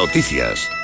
Noticias.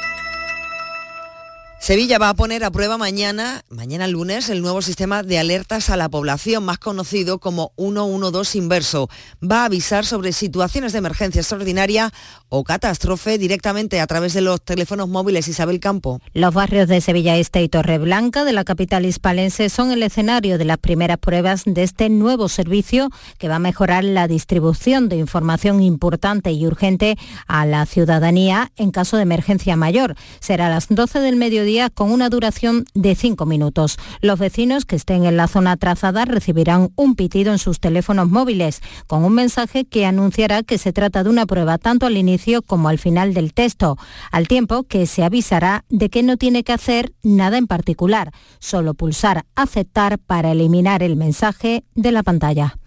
Sevilla va a poner a prueba mañana, mañana lunes, el nuevo sistema de alertas a la población, más conocido como 112 inverso. Va a avisar sobre situaciones de emergencia extraordinaria o catástrofe directamente a través de los teléfonos móviles Isabel Campo. Los barrios de Sevilla Este y Torreblanca de la capital hispalense son el escenario de las primeras pruebas de este nuevo servicio que va a mejorar la distribución de información importante y urgente a la ciudadanía en caso de emergencia mayor. Será a las 12 del mediodía con una duración de 5 minutos. Los vecinos que estén en la zona trazada recibirán un pitido en sus teléfonos móviles con un mensaje que anunciará que se trata de una prueba tanto al inicio como al final del texto, al tiempo que se avisará de que no tiene que hacer nada en particular, solo pulsar aceptar para eliminar el mensaje de la pantalla.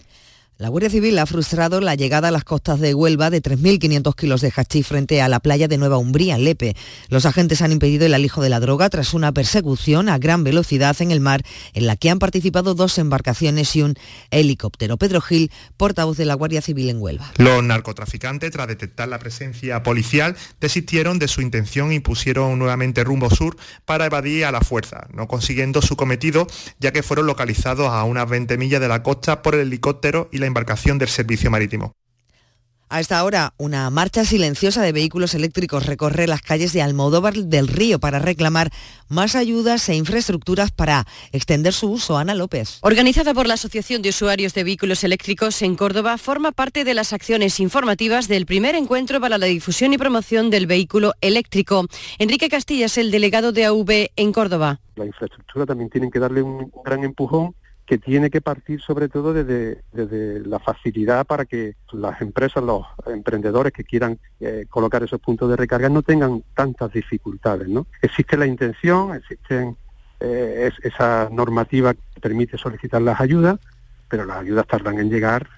La Guardia Civil ha frustrado la llegada a las costas de Huelva de 3.500 kilos de hachís frente a la playa de Nueva Umbría, Lepe. Los agentes han impedido el alijo de la droga tras una persecución a gran velocidad en el mar en la que han participado dos embarcaciones y un helicóptero. Pedro Gil, portavoz de la Guardia Civil en Huelva. Los narcotraficantes, tras detectar la presencia policial, desistieron de su intención y pusieron nuevamente rumbo sur para evadir a la fuerza, no consiguiendo su cometido, ya que fueron localizados a unas 20 millas de la costa por el helicóptero y la embarcación del servicio marítimo. A esta hora, una marcha silenciosa de vehículos eléctricos recorre las calles de Almodóvar del Río para reclamar más ayudas e infraestructuras para extender su uso. Ana López. Organizada por la Asociación de Usuarios de Vehículos Eléctricos en Córdoba, forma parte de las acciones informativas del primer encuentro para la difusión y promoción del vehículo eléctrico. Enrique Castilla es el delegado de AV en Córdoba. La infraestructura también tienen que darle un gran empujón que tiene que partir sobre todo desde, la facilidad para que las empresas, los emprendedores que quieran eh, colocar esos puntos de recarga no tengan tantas dificultades. ¿no? Existe la intención, existe eh, esa normativa que permite solicitar las ayudas, pero las ayudas tardan en llegar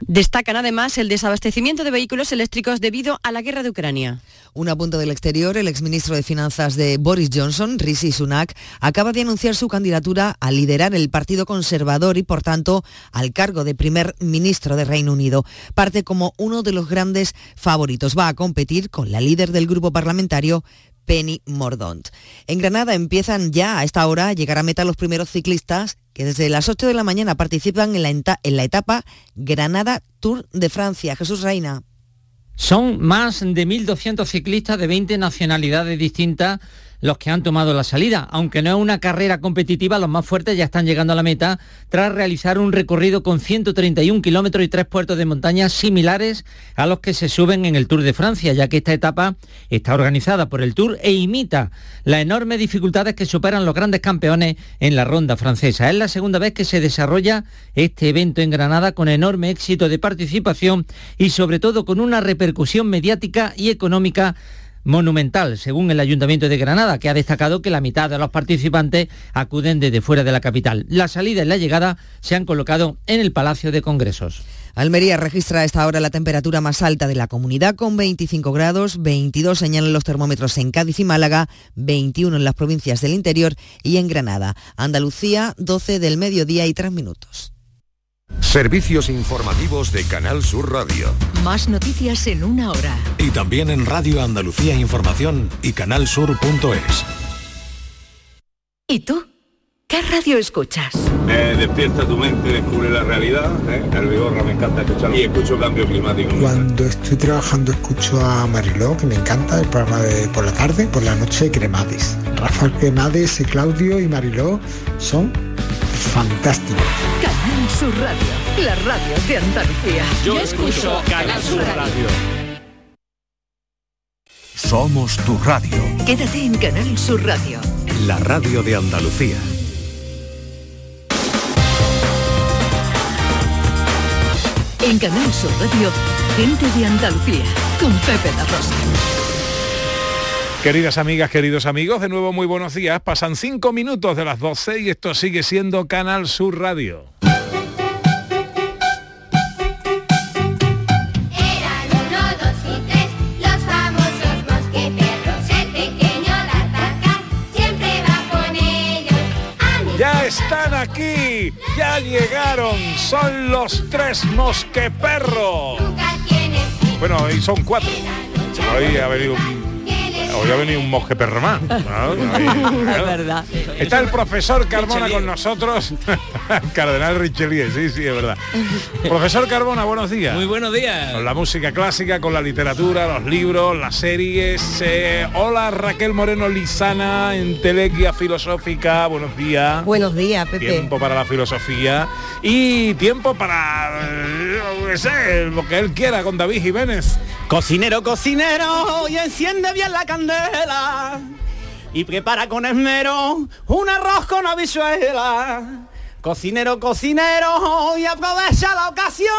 Destacan además el desabastecimiento de vehículos eléctricos debido a la guerra de Ucrania. Un apunte del exterior, el exministro de Finanzas de Boris Johnson, Rishi Sunak, acaba de anunciar su candidatura a liderar el Partido Conservador y, por tanto, al cargo de primer ministro de Reino Unido. Parte como uno de los grandes favoritos. Va a competir con la líder del grupo parlamentario, Penny Mordont. En Granada empiezan ya a esta hora a llegar a meta los primeros ciclistas que desde las 8 de la mañana participan en la, en la etapa Granada Tour de Francia. Jesús Reina. Son más de 1.200 ciclistas de 20 nacionalidades distintas los que han tomado la salida. Aunque no es una carrera competitiva, los más fuertes ya están llegando a la meta tras realizar un recorrido con 131 kilómetros y tres puertos de montaña similares a los que se suben en el Tour de Francia, ya que esta etapa está organizada por el Tour e imita las enormes dificultades que superan los grandes campeones en la ronda francesa. Es la segunda vez que se desarrolla este evento en Granada con enorme éxito de participación y sobre todo con una repercusión mediática y económica monumental, según el Ayuntamiento de Granada, que ha destacado que la mitad de los participantes acuden desde fuera de la capital. La salida y la llegada se han colocado en el Palacio de Congresos. Almería registra a esta hora la temperatura más alta de la comunidad con 25 grados, 22 señalan los termómetros en Cádiz y Málaga, 21 en las provincias del interior y en Granada. Andalucía, 12 del mediodía y 3 minutos. Servicios informativos de Canal Sur Radio. Más noticias en una hora. Y también en Radio Andalucía Información y canalsur.es. ¿Y tú? ¿Qué radio escuchas? despierta tu mente, descubre la realidad. ¿eh? El Vigorra me encanta escuchar y escucho cambio climático. Cuando estoy trabajando escucho a Mariló, que me encanta el programa de por la tarde, por la noche Cremades. Rafael Cremades, Claudio y Mariló son fantásticos. Canal Sur Radio, la radio de Andalucía. Yo, escucho Canal Sur Radio. Somos tu radio. Quédate en Canal Sur Radio. La radio de Andalucía. En Canal Sur Radio, gente de Andalucía, con Pepe La Rosa. Queridas amigas, queridos amigos, de nuevo muy buenos días. Pasan cinco minutos de las 12 y esto sigue siendo Canal Sur Radio. Ya están aquí, ya llegaron, son los tres mosqueperros. Bueno, y son cuatro. Hoy ha venido un Hoy ha venido un mosque perro más. Es verdad. Está el profesor Carbona con nosotros. Cardenal Richelieu, sí, sí, es verdad. Profesor Carbona, buenos días. Muy buenos días. Con la música clásica, con la literatura, los libros, las series. Eh, hola Raquel Moreno Lizana en Telequia Filosófica. Buenos días. Buenos días, Pepe. Tiempo para la filosofía y tiempo para eh, sé, lo que él quiera con David Jiménez. Cocinero, cocinero, y enciende bien la candela. Y prepara con esmero un arroz con habichuela. Cocinero, cocinero, y aprovecha la ocasión.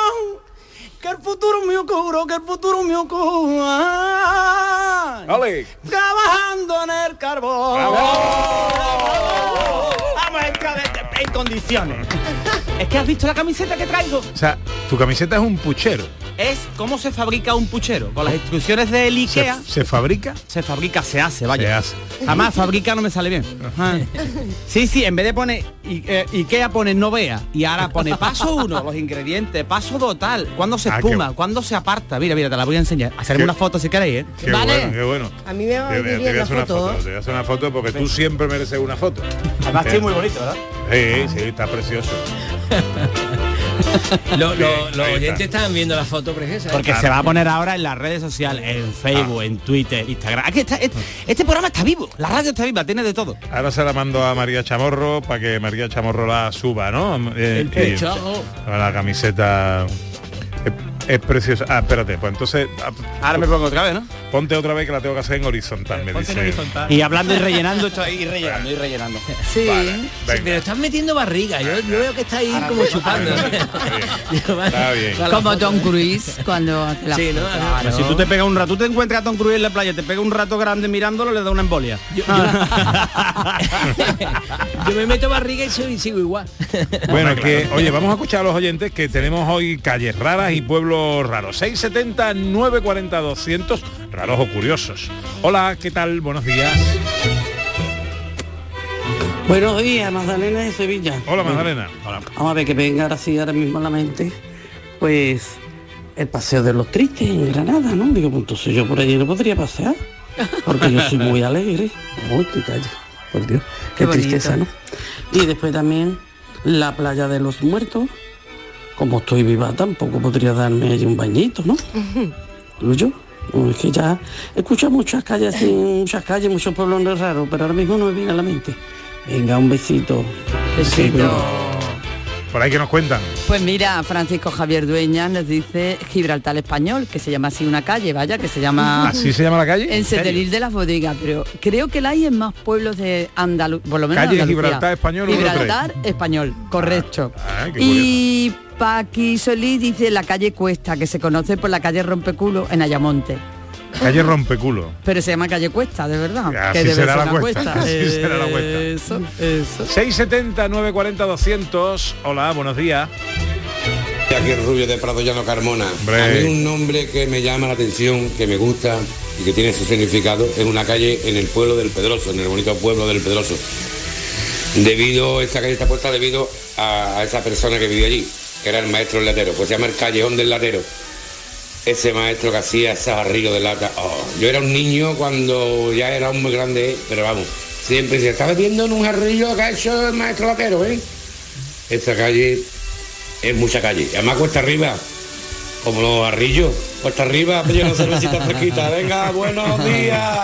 Que el futuro me oscuro, que el futuro me oscuro. ¡Ale! Trabajando en el carbón. Vamos a entrar en- en condiciones. Es que has visto la camiseta que traigo. O sea, tu camiseta es un puchero. Es cómo se fabrica un puchero. Con las instrucciones del ¿Se, IKEA. se fabrica? Se fabrica, se hace, vaya. Se hace. Jamás fabrica no me sale bien. Ajá. Sí, sí, en vez de poner I- eh, Ikea pone no vea y ahora pone paso uno, los ingredientes, paso dos tal, cuando se Ah, qué espuma, cuando se aparta. Mira, mira, te la voy a enseñar. Hacerme una foto si queréis, ¿eh? Qué bueno, qué bueno. A mí me va a Te, venir te hacer una foto. te voy a hacer una foto porque tú siempre mereces una foto. Además estoy muy bonito, ¿verdad? Sí, sí, está precioso. Lo- lo- los oyentes están viendo la foto preciosa. ¿eh? Porque se va a poner ahora en las redes sociales, en Facebook, en Twitter, Instagram. Aquí está, este, este programa está vivo, la radio está viva, tiene de todo. Ahora se la mando a María Chamorro para que María Chamorro la suba, ¿no? Eh, El pecho. la camiseta es, es preciosa. Ah, espérate, pues entonces ah, Ahora me pongo otra vez, ¿no? ponte otra vez que la tengo que hacer en horizontal, me dice. Y hablando y rellenando, esto ahí, y rellenando y rellenando. Sí, Vale, sí, pero estás metiendo barriga. Yo, yo veo que está ahí como chupando. Está bien. Como Tom Cruise cuando hace la Sí, ¿no? Pero si tú te pegas un rato, tú te encuentras a Tom Cruise en la playa, te pega un rato grande mirándolo, le da una embolia. Yo me meto barriga y soy- sigo igual. Bueno, que, oye, vamos a escuchar a los oyentes que tenemos hoy calles raras y pueblos raros. 670 940 200 raros o curiosos. Hola, ¿qué tal? Buenos días. Buenos días, Magdalena de Sevilla. Hola, Magdalena. Hola. Vamos a ver que venga ahora sí, ahora mismo a la mente. Pues el paseo de los tristes en Granada, ¿no? Digo, pues entonces yo por allí no podría pasear. Porque yo soy muy alegre. Uy, qué calle. Por Dios. Qué, Qué bonito. tristeza, ¿no? Y después también la playa de los muertos. Como estoy viva tampoco podría darme allí un bañito, ¿no? Digo yo. No, Es que ya escucho muchas calles, así, muchas calles, muchos pueblos raros, pero ahora mismo no me viene a la mente. Venga, un besito. Besito. Por ahí que nos cuentan. Pues mira, Francisco Javier Dueña nos dice Gibraltar Español, que se llama así una calle, vaya, que se llama... ¿Así se llama la calle? En Setenil de las Bodegas, pero creo que la hay en más pueblos de Andalucía, por lo menos Calle. Gibraltar Español, Gibraltar Español, correcto. Ah, qué y Paqui Solís dice la calle Cuesta, que se conoce por la calle Rompeculo en Ayamonte. Calle Rompeculo. Pero se llama calle Cuesta, de verdad. Así que debe será ser la cuesta, así será la cuesta. Eso, eso. 670 940 200. Hola, buenos días. Aquí el Rubio de Prado Llano Carmona. Hombre. A mí un nombre que me llama la atención, que me gusta y que tiene su significado es una calle en el pueblo del Pedroso, en el bonito pueblo del Pedroso. Debido, esta calle está puesta debido a, a esa persona que vivía allí, que era el maestro del latero. Pues se llama el Callejón del Latero. Ese maestro que hacía ese barrigo de lata. Oh, yo era un niño cuando ya era un muy grande, pero vamos, siempre se estaba viendo en un jarrillo que ha hecho el maestro latero, ¿eh? Esta calle es mucha calle. Además cuesta arriba, como los barrillos, cuesta arriba, pero una cervecita fresquita. Venga, buenos días.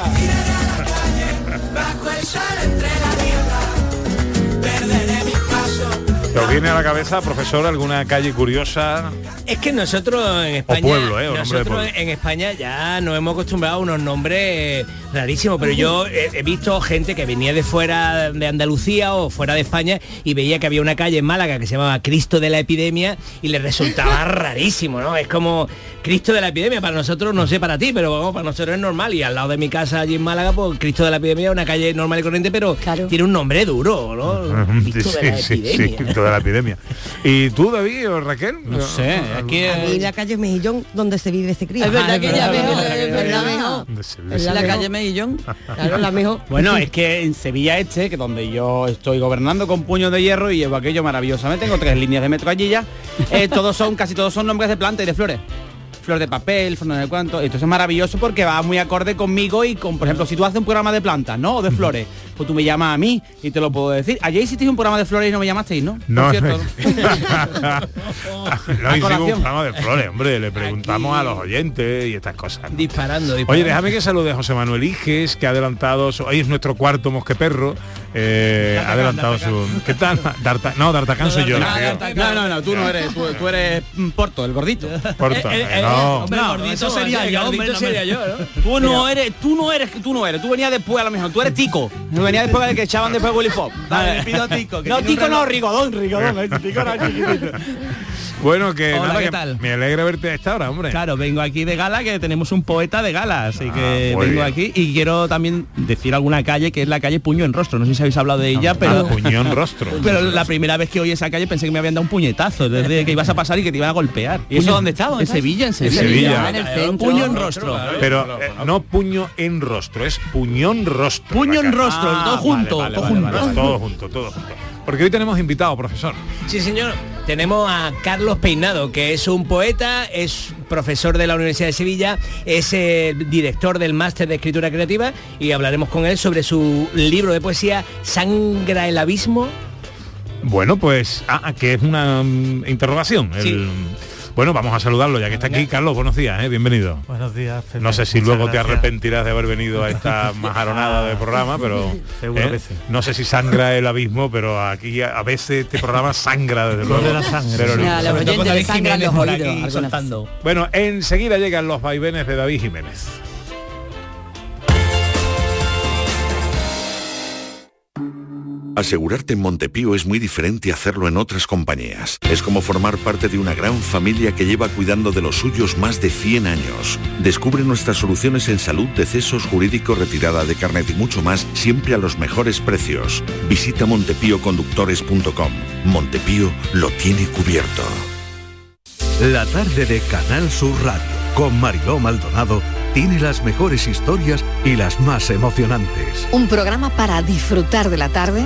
¿Te os viene a la cabeza, profesor, alguna calle curiosa? Es que nosotros en España, pueblo, ¿eh? O nosotros pueblo. en España ya nos hemos acostumbrado a unos nombres rarísimos, pero yo he, he visto gente que venía de fuera de Andalucía o fuera de España y veía que había una calle en Málaga que se llamaba Cristo de la Epidemia y le resultaba rarísimo, ¿no? Es como Cristo de la Epidemia, para nosotros, no sé para ti, pero vamos, para nosotros es normal y al lado de mi casa allí en Málaga, pues Cristo de la Epidemia es una calle normal y corriente, pero tiene un nombre duro, ¿no? Cristo de la Sí, sí, sí, Epidemia. Cristo de la epidemia. ¿Y tú, David o Raquel? No sé, aquí la calle Mejillón donde se vive ese crío. Es verdad que ya veo, es verdad. verdad. Es la mejor. calle Mejillón. Claro, la mejor. Bueno, es que en Sevilla Este, que donde yo estoy gobernando con puños de hierro y llevo aquello maravillosamente, tengo tres líneas de metro allí ya, eh, todos son, casi todos son nombres de plantas y de flores. Flor de papel, flor de cuánto. Esto es maravilloso porque va muy acorde conmigo y con, por ejemplo, si tú haces un programa de plantas, ¿no? O de flores, pues tú me llamas a mí y te lo puedo decir. Ayer hicisteis un programa de flores y no me llamasteis, ¿no? No, Por cierto. no hicimos un programa de flores, hombre, le preguntamos a los oyentes y estas cosas. ¿no? Disparando, disparando. Oye, déjame que salude a José Manuel Iges, que ha adelantado, hoy es nuestro cuarto mosqueperro, eh, ha adelantado su... ¿Qué tal? Darta- no, D'Artagnan soy yo. No, no, no, tú no eres, tú, tú eres Porto, el gordito. Porto, Eh, eh, no. hombre, No, gordito eso sería yo, hombre, no sería yo, ¿no? Tú no eres, tú no eres, tú no eres, tú venías después a lo mejor, tú eres Tico. Tú venías después del que echaban después de Willy Fox. Vale, le pido Tico, No, Tico no. Rigodón, Rigodón, ese Tico era chiquitito. Bueno, que Hola, nada, ¿qué que tal? me alegra verte a esta hora, hombre. Claro, vengo aquí de gala, que tenemos un poeta de gala, así que muy vengo bien. aquí y quiero también decir alguna calle que es la calle Puño en Rostro. No sé si habéis hablado de ella, pero... Ah, puño en rostro. Pero la primera vez que oí esa calle pensé que me habían dado un puñetazo, desde que ibas a pasar y que te iban a golpear. ¿Y eso dónde está? ¿Dónde En? Sevilla, en En Sevilla. Sevilla. en el centro. Puño en rostro. Pero eh, no puño en rostro, es puñón rostro. Puño en rostro, Ah, todo junto, vale, todo vale, junto. vale. Todo junto, todo junto. Porque hoy tenemos invitado, profesor. Sí, señor. Tenemos a Carlos Peinado, que es un poeta, es profesor de la Universidad de Sevilla, es el director del máster de escritura creativa y hablaremos con él sobre su libro de poesía Sangra el abismo. Bueno, pues, ah, que es una mm, interrogación. el-. Bueno, vamos a saludarlo ya que está aquí. Carlos, buenos días, ¿eh? bienvenido. Buenos días. Pepe. No sé si Muchas luego te arrepentirás de haber venido a esta majaronada de programa, pero Seguro ¿eh? que sí. no sé si sangra el abismo, pero aquí a, a veces este programa sangra desde luego. de la sangre. Pero no. Los oyentes sangran oídos. Bueno, enseguida llegan los vaivenes de David Jiménez. Asegurarte en Montepío es muy diferente a hacerlo en otras compañías. Es como formar parte de una gran familia que lleva cuidando de los suyos más de 100 años. Descubre nuestras soluciones en salud, decesos, jurídico, retirada de carnet y mucho más, siempre a los mejores precios. Visita montepíoconductores.com. Montepío lo tiene cubierto. La tarde de Canal Sur Radio con Mariló Maldonado tiene las mejores historias y las más emocionantes. Un programa para disfrutar de la tarde,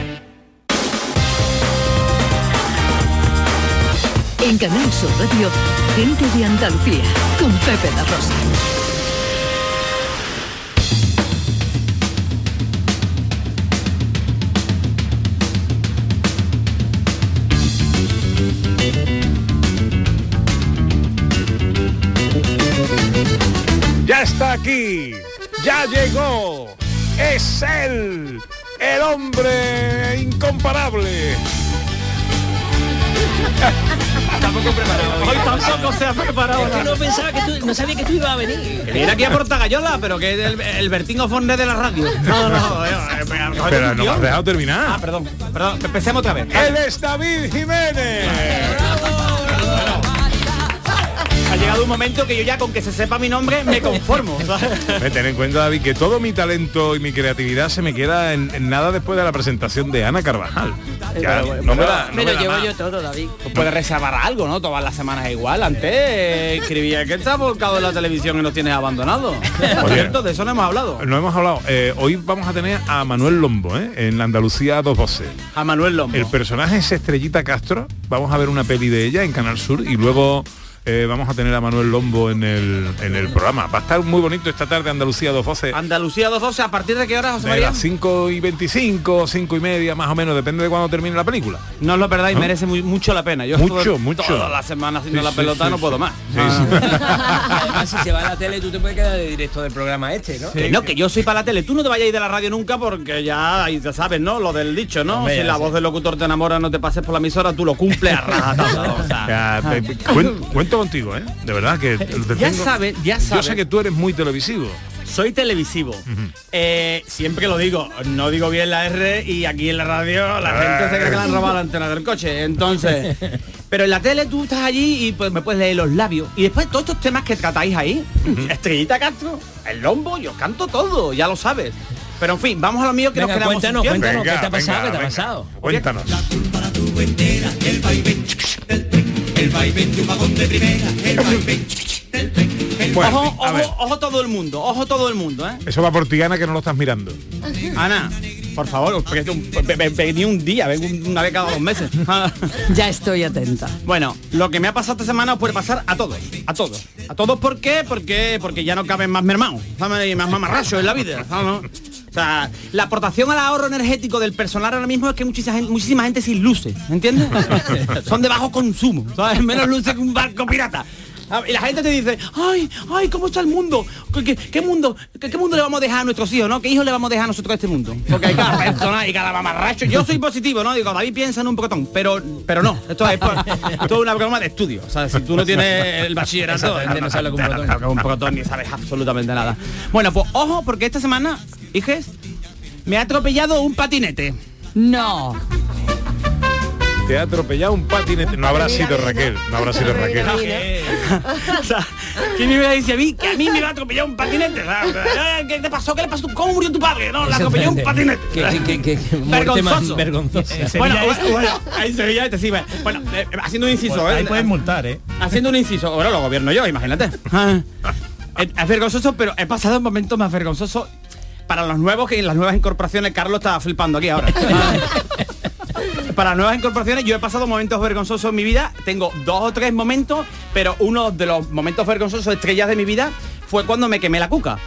En Canal Sur Radio, gente de Andalucía, con Pepe La Rosa. Ya está aquí, ya llegó, es él, el hombre incomparable. Tampoco preparado. Hoy tampoco se ha preparado. Es que no pensaba que tú, no sabía que tú ibas a venir. Que viene aquí a Portagayola, pero que es el, el Bertín de la radio. No, no, eh, Pero no me has dejado terminar. Ah, perdón, perdón, empecemos otra vez. Él es David Jiménez. Llegado un momento que yo ya con que se sepa mi nombre me conformo. Me ten en cuenta, David, que todo mi talento y mi creatividad se me queda en, en nada después de la presentación de Ana Carvajal. Ya, no me da, no me lo da llevo más. yo todo, David. Tú puedes reservar algo, ¿no? Todas las semanas igual. Antes eh, escribía que está volcado en la televisión y nos tienes abandonado. Por cierto, de eso no hemos hablado. No hemos hablado. Eh, hoy vamos a tener a Manuel Lombo, ¿eh? en Andalucía dos voces. A Manuel Lombo. El personaje es Estrellita Castro. Vamos a ver una peli de ella en Canal Sur y luego eh, vamos a tener a Manuel Lombo en el, en el programa. Va a estar muy bonito esta tarde Andalucía dos voces. Andalucía 212, ¿a partir de qué hora, José De María? las 5 y 25, 5 y media, más o menos, depende de cuándo termine la película. No os lo perdáis, ¿No? merece muy- mucho la pena. Yo Mucho, estuve mucho. Toda la semana haciendo Sí, la sí, pelota sí, no sí. puedo más. Sí, sí. Además, si se va a la tele, tú te puedes quedar de directo del programa este, ¿no? Que no, que yo soy para la tele. Tú no te vayas a ir de la radio nunca porque ya, ya sabes, ¿no? Lo del dicho, ¿no? Hombre, si la voz del locutor te enamora, no te pases por la emisora, tú lo cumples a rajatabla. o sea. Contigo, ¿eh? De verdad que te Ya tengo- sabes, ya Yo sabes. sé que tú eres muy televisivo. soy televisivo. Eh, siempre lo digo, no digo bien la R y aquí en la radio la gente se cree que le han robado la antena del coche. Entonces, pero en la tele tú estás allí y pues me puedes leer los labios. Y después todos estos temas que tratáis ahí, Estrellita Castro, el lombo, yo canto todo, ya lo sabes. Pero en fin, vamos a lo mío que Venga, nos quedamos cuéntanos, cuéntanos, ¿qué te ha pasado? ¿Qué te ha pasado? Cuéntanos. El vaivén de un vagón de primera, el vaivén Bueno, ojo, ojo, ojo todo el mundo, ojo todo el mundo, ¿eh? Eso va por ti, Ana, que no lo estás mirando. Ana, por favor, vení un día, vengo una vez cada dos meses. ya estoy atenta. Bueno, lo que me ha pasado esta semana os puede pasar a todos, a todos. ¿A todos por qué? Porque, porque ya no caben más mermados, más mamarrachos en la vida, ¿sabes? O sea, la aportación al ahorro energético del personal ahora mismo es que muchísima gente, muchísima gente sin luces, ¿entiendes? Son de bajo consumo, ¿sabes? Menos luces que un barco pirata. Ah, Y la gente te dice, ay, ay, ¿cómo está el mundo? ¿Qué, qué- qué mundo qué, qué mundo le vamos a dejar a nuestros hijos, no? ¿Qué hijos le vamos a dejar a nosotros a este mundo? Porque hay cada persona y cada mamarracho. Yo soy positivo, ¿no? Digo, David piensa en un protón, pero, pero no. Esto es, por- esto es una broma de estudio. O sea, si tú no tienes el bachillerato, no sabes lo que un protón. lo que es un protón ni sabes absolutamente nada. Bueno, pues ojo, porque esta semana, hijes, me ha atropellado un patinete. No. Te ha atropellado un patinete. No habrá sido Raquel. No habrá sido Raquel. o sea, ¿quién me iba a decir a mí que a mí me va a atropellar un patinete? Sea, ¿Qué te pasó? ¿Qué le pasó? ¿Cómo murió tu padre? No, le atropelló un patinete. Que, que muerte más Vergonzoso. vergonzosa. Bueno, bueno, ahí se veía, te sí, Bueno, eh, haciendo un inciso, Pues ¿eh? ahí puedes multar, ¿eh? Haciendo un inciso. Ahora lo gobierno yo, imagínate. Ah. Es es vergonzoso, pero he pasado un momento más vergonzoso para los nuevos que en las nuevas incorporaciones Carlos está flipando aquí ahora. para nuevas incorporaciones yo he pasado momentos vergonzosos en mi vida. Tengo dos o tres momentos, pero uno de los momentos vergonzosos estrellas de mi vida fue cuando me quemé la cuca.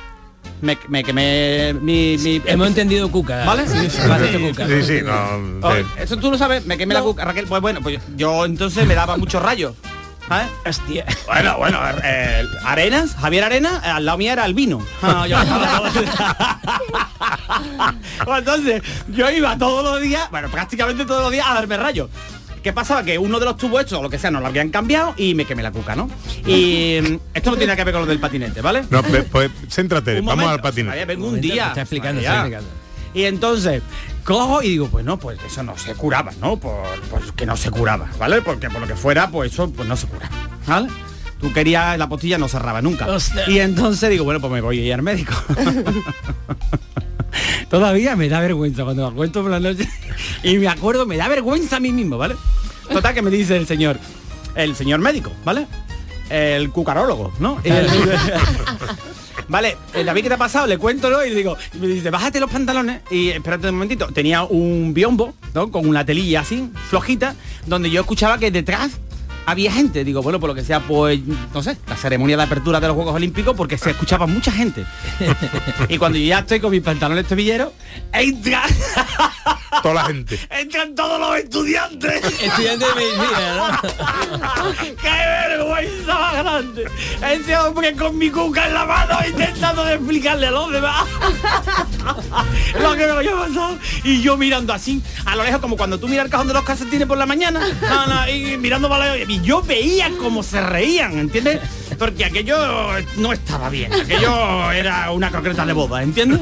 Me, me quemé mi, mi- Hemos entendido cuca. ¿Vale? Sí, sí, vale, esto cuca. Sí, sí, no. Oh, sí. Eso tú lo sabes, me quemé la cuca, Raquel. Pues bueno, pues yo entonces me daba muchos rayos. Hostia. Bueno, bueno, eh, Arenas, Javier Arenas, eh, al lado mía era el vino. Ah, yo todo- Pues entonces, yo iba todos los días, bueno, prácticamente todos los días a darme rayos. ¿Qué pasaba? Que uno de los tubos estos, o lo que sea, no lo habían cambiado y me quemé la cuca, ¿no? Y mm, esto no tiene que ver con lo del patinete, ¿vale? No, pues céntrate, vamos al patinete. Vengo un día. está explicando, está explicando. Y entonces cojo y digo, pues no, pues eso no se curaba, ¿no? Por, pues que no se curaba, ¿vale? Porque por lo que fuera, pues eso pues no se curaba, ¿vale? Tú querías, la postilla no cerraba nunca. Hostia. Y entonces digo, bueno, pues me voy a ir al médico. Todavía me da vergüenza cuando me cuento por la noche. Y me acuerdo, me da vergüenza a mí mismo, ¿vale? Total que me dice el señor, el señor médico, ¿vale? El cucarólogo, ¿no? El- Vale, eh, David, ¿qué te ha pasado? Le cuento, ¿no? Y le digo, me dice, bájate los pantalones. Y espérate un momentito. Tenía un biombo, ¿no? Con una telilla así, flojita, donde yo escuchaba que detrás había gente. Digo, bueno, por lo que sea, pues, no sé, la ceremonia de apertura de los Juegos Olímpicos, porque se escuchaba mucha gente. y cuando yo ya estoy con mis pantalones tobilleros, entra, Toda la gente. entran todos los estudiantes. Estudiante de medicina, ¿no? ¡Qué vergüenza más grande! Ese hombre con mi cuca en la mano intentando de explicarle a los demás lo que me había pasado. Y yo mirando así, a lo lejos, como cuando tú miras el cajón de los calcetines por la mañana, no, no, y mirando para lejos, y yo veía cómo se reían, ¿entiendes? Porque aquello no estaba bien, aquello era una croqueta de boda, ¿entiendes?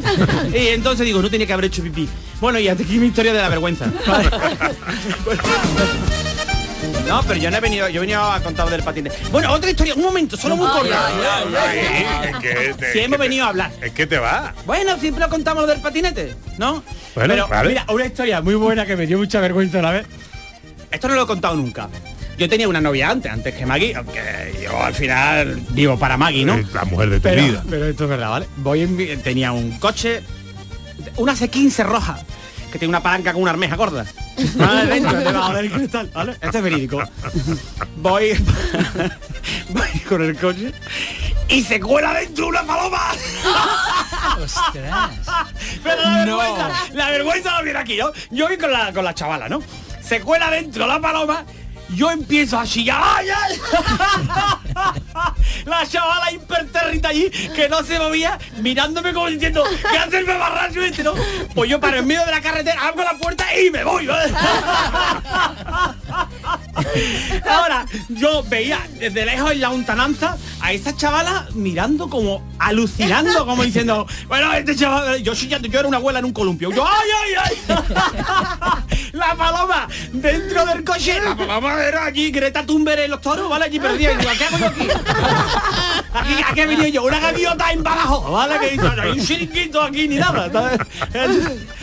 Y entonces digo, no tenía que haber hecho pipí. Bueno, y hasta aquí mi historia de la vergüenza. No, pero yo no he venido, yo he venido a contar del patinete. Bueno, otra historia, un momento, solo muy te- Si hemos venido a hablar. Es que te va. Bueno, siempre lo contamos del patinete, ¿no? Bueno, pero vale. mira, una historia muy buena que me dio mucha vergüenza a la vez. Esto no lo he contado nunca. Yo tenía una novia antes, antes que Maggie, aunque yo al final vivo para Maggie, ¿no? La mujer de tu pero, vida. pero esto es verdad, ¿vale? Voy en mi- tenía un coche, una C15 roja, que tiene una palanca con una armeja gorda. ¿Vale? Dentro, debajo del cristal, ¿vale? Esto es verídico. Voy, voy con el coche y se cuela dentro una paloma. Pero la vergüenza, la vergüenza no viene aquí, ¿no? Yo voy con la, con la chavala, ¿no? Se cuela dentro la paloma, yo empiezo a chillar. ¡Ay, ay! La chavala impertérrita allí, que no se movía, mirándome como diciendo, ¿qué hace el mamarracho este, no? Pues yo paro en medio de la carretera, abro la puerta y me voy. Ahora, yo veía desde lejos en la untananza a esa chavala mirando como alucinando, como diciendo, bueno, este chaval, yo chillando, yo era una abuela en un columpio. Yo, ¡ay, ay, ay! la paloma dentro del coche, la paloma era allí, Greta Thunberg en los toros, ¿vale? Allí perdida. Y digo, ¿qué hago yo aquí? Aquí, ¿A qué he venido yo? Una gaviota en ¿vale? Que dice, no hay un chiringuito aquí ni nada. ¿sabes?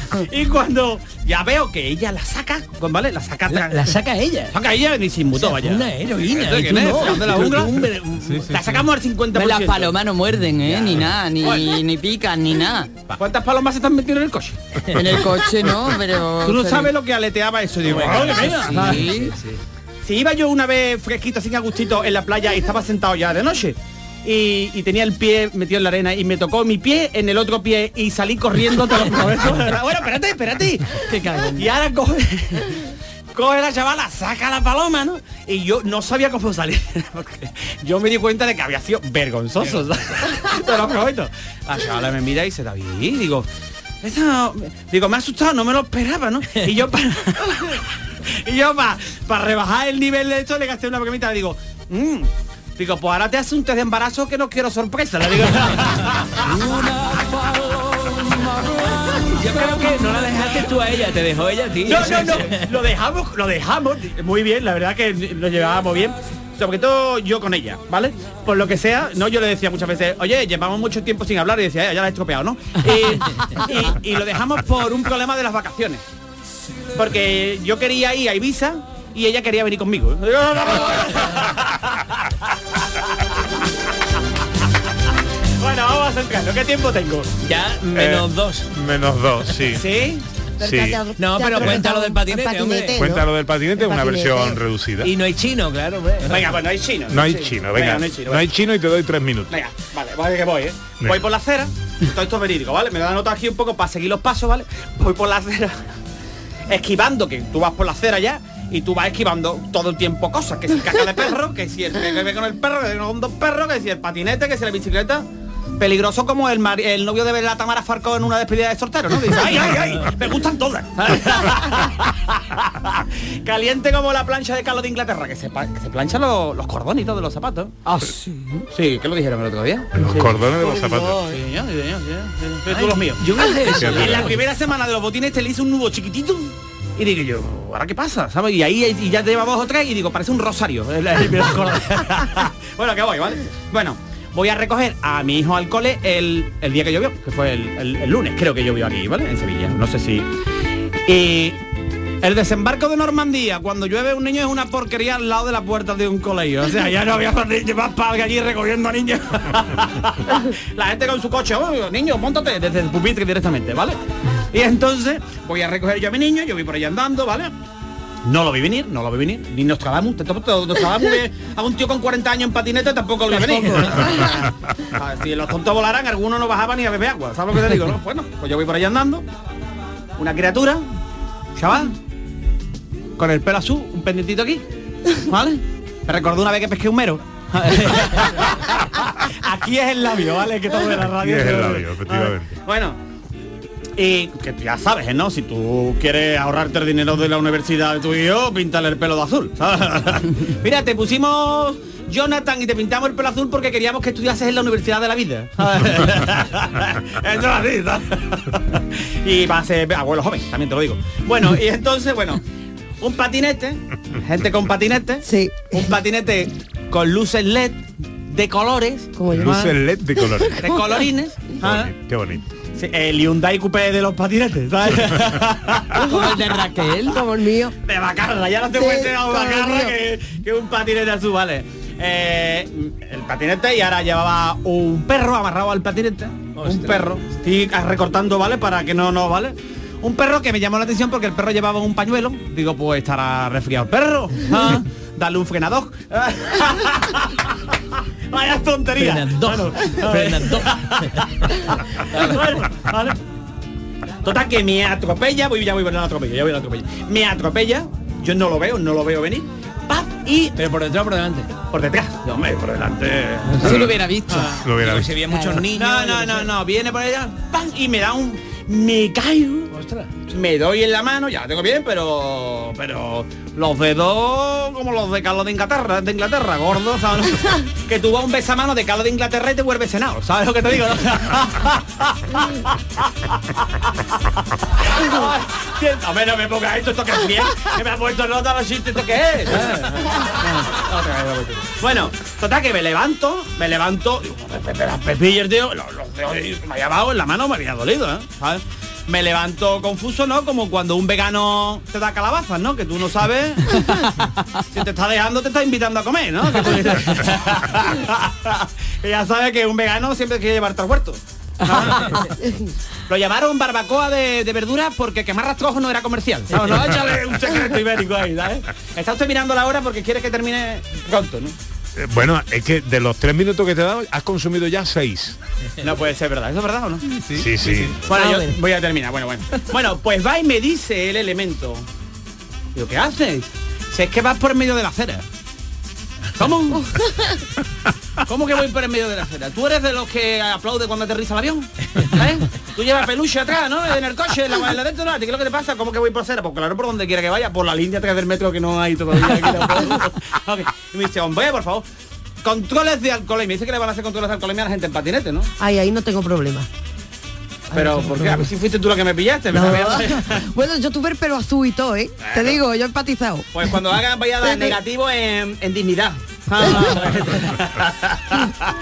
Y cuando ya veo que ella la saca, ¿vale? La saca La, la saca ella. Saca ella y se inmutó, O sea, vaya. una heroína, ¿Esto y tú no. De la tú, hombre, La sacamos al 50%. Las palomas no muerden, ¿eh? Ni nada, ni, ni pican, ni nada. ¿Cuántas palomas se están metiendo en el coche? En el coche no, pero... Tú no sabes lo que aleteaba eso, digo. Sí. Si iba yo una vez fresquito, sin agustito, en la playa y estaba sentado ya de noche. Y, y tenía el pie metido en la arena y me tocó mi pie en el otro pie y salí corriendo te lo prometo. Bueno, espérate, espérate. Y ahora coge, coge la chavala, saca la paloma, ¿no? Y yo no sabía cómo salir. Porque yo me di cuenta de que había sido vergonzoso. Te lo prometo. La chavala me mira y se da bien. Y digo, digo, me ha asustado, no me lo esperaba, ¿no? Y yo para y yo para rebajar el nivel de esto le gasté una bromita, le digo, "Mm". digo, pues ahora te hace un test de embarazo que no quiero sorpresa, le digo. Yo creo que no la dejaste tú a ella, te dejó ella a ti. No, no, no, lo dejamos, lo dejamos muy bien, la verdad que nos llevábamos bien. Sobre todo yo con ella, ¿vale? Por lo que sea, no yo le decía muchas veces, oye, llevamos mucho tiempo sin hablar y decía, "Eh, ya la he estropeado, ¿no? Y, y- y lo dejamos por un problema de las vacaciones. Porque yo quería ir a Ibiza y ella quería venir conmigo. Bueno, vamos a centrarnos. ¿Qué tiempo tengo? Ya menos Eh, dos. Menos dos, sí. ¿Sí? Sí. No, pero cuéntalo del patinete, hombre. Cuéntalo del patinete, una versión reducida. Y no hay chino, claro, hombre. Venga, pues no hay chino. No hay chino, venga. no hay chino. No hay chino y te doy tres minutos. Venga, vale, vale que voy, ¿eh? Venga. Voy por la acera, todo esto es verídico, ¿vale? Me da nota aquí un poco para seguir los pasos, ¿vale? Voy por la acera, esquivando, que tú vas por la acera ya, y tú vas esquivando todo el tiempo cosas, que si caca de perro, que si el que con el perro, que con dos perros, que si el patinete, que si la bicicleta. Peligroso como el, mari- el novio de la Tamara Farco en una despedida de soltero, ¿no? Dice, ay, ay, ay, me gustan todas. Caliente como la plancha de Carlos de Inglaterra, que se, que se plancha los, los cordonitos de los zapatos. Ah, sí. Sí, ¿qué lo dijeron el otro día? Los cordones de los zapatos. Sí, señor, sí, señor, sí, sí, sí, todos los míos. yo no sé eso. En la primera semana de los botines te le hice un nudo chiquitito. Y digo yo, ¿ahora qué pasa? ¿Sabes? Y ahí y ya te llevamos dos o tres y digo, parece un rosario. Bueno, que voy, ¿vale? Bueno, voy a recoger a mi hijo al cole el, el día que llovió, que fue el, lunes, creo que llovió aquí, ¿vale? En Sevilla. No sé si. Y el desembarco de Normandía, cuando llueve un niño es una porquería al lado de la puerta de un colegio. O sea, ya no había más padres allí recogiendo a niños. la gente con su coche, "Oh, niño, montate desde el pupitre directamente, ¿vale? Y entonces voy a recoger yo a mi niño, yo voy por ahí andando, ¿vale? No lo vi venir, no lo vi venir, ni Nostradamus, Nostradamus a un tío con 40 años en patinete tampoco lo vi venir. Si los tontos volaran, algunos no bajaban ni a beber agua, ¿sabes lo que te digo? no? Bueno, pues yo voy por ahí andando, una criatura, chaval, con el pelo azul, un pendientito aquí, ¿vale? Me recordó una vez que pesqué un mero. aquí es el labio, ¿vale? Que todo de la radio. Aquí es el labio, efectivamente. Bueno, y que ya sabes, ¿no? Si tú quieres ahorrarte el dinero de la universidad de tu hijo, píntale el pelo de azul. ¿sabes? Mira, te pusimos Jonathan y te pintamos el pelo azul porque queríamos que estudiases en la universidad de la vida. Eso es así, ¿sabes? y va a ser abuelo joven, también te lo digo. Bueno, y entonces, bueno, un patinete, gente con patinete, sí. un patinete con luces LED de colores, como Luces LED de colores. de colorines. ah, Qué bonito. Sí, el Hyundai Coupé de los patinetes, ¿sabes? Como el de Raquel. Como el mío. de Bacarra, ya no te Sí, puedes a Bacarra que, que un patinete azul, ¿vale? Eh, el patinete y ahora llevaba un perro amarrado al patinete. Un perro. Estoy recortando, ¿vale? Para que no, no, ¿vale? Un perro que me llamó la atención porque el perro llevaba un pañuelo. Digo, pues estará resfriado el perro. Ah, Dale un frenador. Vaya tontería. Frenador. Bueno, Frenador. bueno, vale. Total que me atropella, voy ya voy a la atropella, ya voy a la atropella. Me atropella, yo no lo veo, no lo veo venir. ¡paf! Y Pero por detrás o por delante. por detrás. No, hombre, por delante. Si lo hubiera visto. Lo hubiera visto. si había muchos niños. No, no, no, no, viene por allá, ¡pam! y me da un me caigo Me doy en la mano, ya la tengo bien, pero pero los dedos como los de Carlos de Inglaterra, de Inglaterra, gordo, ¿sabes? que tú vas un besamano de Carlos de Inglaterra y te vuelves senado, ¿sabes lo que te digo? A ver, no me pongas esto, esto que es bien, que me ha puesto nota los chistes, ¿esto qué es? Bueno, total que me levanto, me levanto, digo, Pepillo, tío, los, los dedos, me había en la mano, me había dolido, ¿eh? ¿sabes? Me levanto confuso, ¿no? Como cuando un vegano te da calabazas, ¿no? Que tú no sabes si te está dejando, te está invitando a comer, ¿no? Que ya sabes que un vegano siempre quiere llevarte al huerto. Lo llamaron barbacoa de, de verduras porque quemar rastrojo no era comercial. ¿sabes? No, échale un secreto ibérico ahí, ¿sabes? Está usted mirando la hora porque quiere que termine pronto, ¿no? Eh, Bueno, es que de los tres minutos que te he dado, has consumido ya seis. No puede ser verdad, ¿eso es verdad o no? Sí, sí. Bueno, yo voy a terminar, bueno, bueno. Bueno, pues va y me dice el elemento. Digo, ¿qué haces? Si es que vas por medio de la acera. ¿Cómo? ¿Cómo que voy por el medio de la acera? ¿Tú eres de los que aplaude cuando aterriza el avión? ¿Eh? Tú llevas peluche atrás, ¿no? En el coche, en la, en la dentro, ¿no? ¿A ti ¿Qué es lo que te pasa? ¿Cómo que voy por acera? Pues claro, por donde quiera que vaya, por la línea atrás del metro que no hay todavía. aquí tampoco. Ok. Y me dice, hombre, por favor, controles de alcohol. Y me dice que le van a hacer controles de alcohol a la gente en patinete, ¿no? Ay, ahí no tengo problema. Pero, ¿por qué? A ver si fuiste tú la que me pillaste. me No. bueno, yo tuve el pelo azul y todo, ¿eh? Te digo, yo he empatizado. Pues cuando hagan vaya a dar negativo en, en dignidad. 哈哈哈哈哈哈哈哈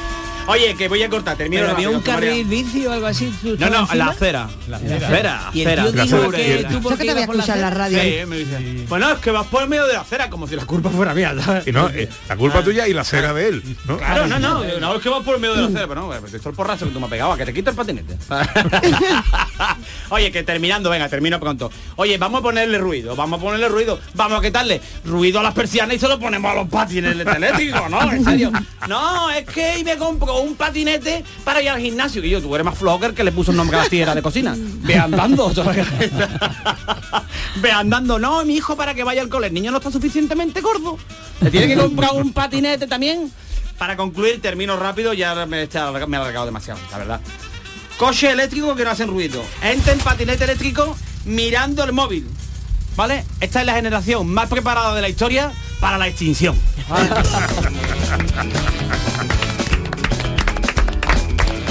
Oye, que voy a cortar, termino Pero había un carril bici o algo así. ¿tú No, no, encima? la acera. La acera, Y el acera. tío La dijo acera. que tú porque que te voy a ibas por la la acera. radio. Sí, me dice. Bueno, es que vas por el medio de la acera, como si la culpa fuera mía. Y no, eh, la culpa tuya y la cera de él. ¿no? Claro, no, no, no, es que vas por el medio de la acera, pero no, pues, esto es el porrazo que tú me has pegado, a que te quito el patinete. Oye, que terminando, venga, termino pronto. Oye, vamos a ponerle ruido, vamos a ponerle ruido, vamos a quitarle ruido a las persianas y se lo ponemos a los patines eléctricos, ¿no? En serio. No, es que y me compro un patinete para ir al gimnasio, que yo, tú eres más flogger que le puso el nombre a la tierra de cocina. Ve andando. Ve andando, no, mi hijo para que vaya al cole. El niño no está suficientemente gordo. Le tiene que comprar un patinete también. Para concluir, termino rápido, ya me, echado- me he alargado demasiado, la verdad. Coche eléctrico que no hacen ruido. Gente en patinete eléctrico mirando el móvil. ¿Vale? Esta es la generación más preparada de la historia para la extinción.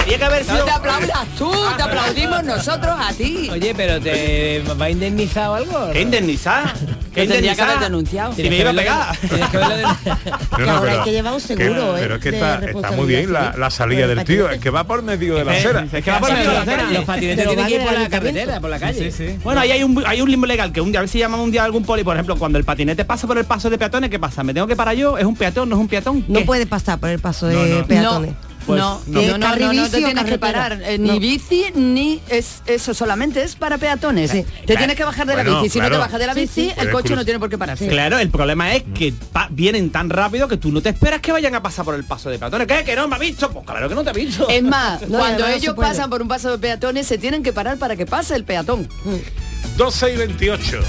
Tenía que haber sido... No te aplaudas tú, te aplaudimos nosotros a ti. Oye, pero te va a indemnizar o algo. ¿Qué indemnizar? ¿Qué Que tendría que indemnizar? haber denunciado. Si me iba a pegar. Que ahora hay que llevar un seguro, ¿eh? Pero es que está, está muy bien la, la salida del tío, es que va por medio de la Eh, acera. es que va por medio de la acera. Los patinetes tienen que ir por la carretera, por la calle. Bueno, ahí hay un, hay un limbo legal que un día, a ver si llamamos un día a algún poli, por ejemplo, cuando el patinete pasa por el paso de peatones, ¿qué pasa? ¿Me tengo que parar yo? ¿Es un peatón? ¿No es un peatón? No puede pasar por el paso de No, no. peatones. Pues, no, no. no, no, no, Carril no, bici te tienes que parar. eh, ni No. bici, ni es eso solamente es para peatones. Te tienes que bajar de la Bueno, bici. Si no te claro. bajas de la bici, el Puedes coche no tiene por qué pararse. Claro, el problema es que pa- vienen tan rápido que tú no te esperas que vayan a pasar por el paso de peatones. ¿Qué? ¿Que no me ha visto? Pues claro que no te ha visto. Es más, No, cuando ellos pasan por un paso de peatones, se tienen que parar para que pase el peatón. 12 y 28.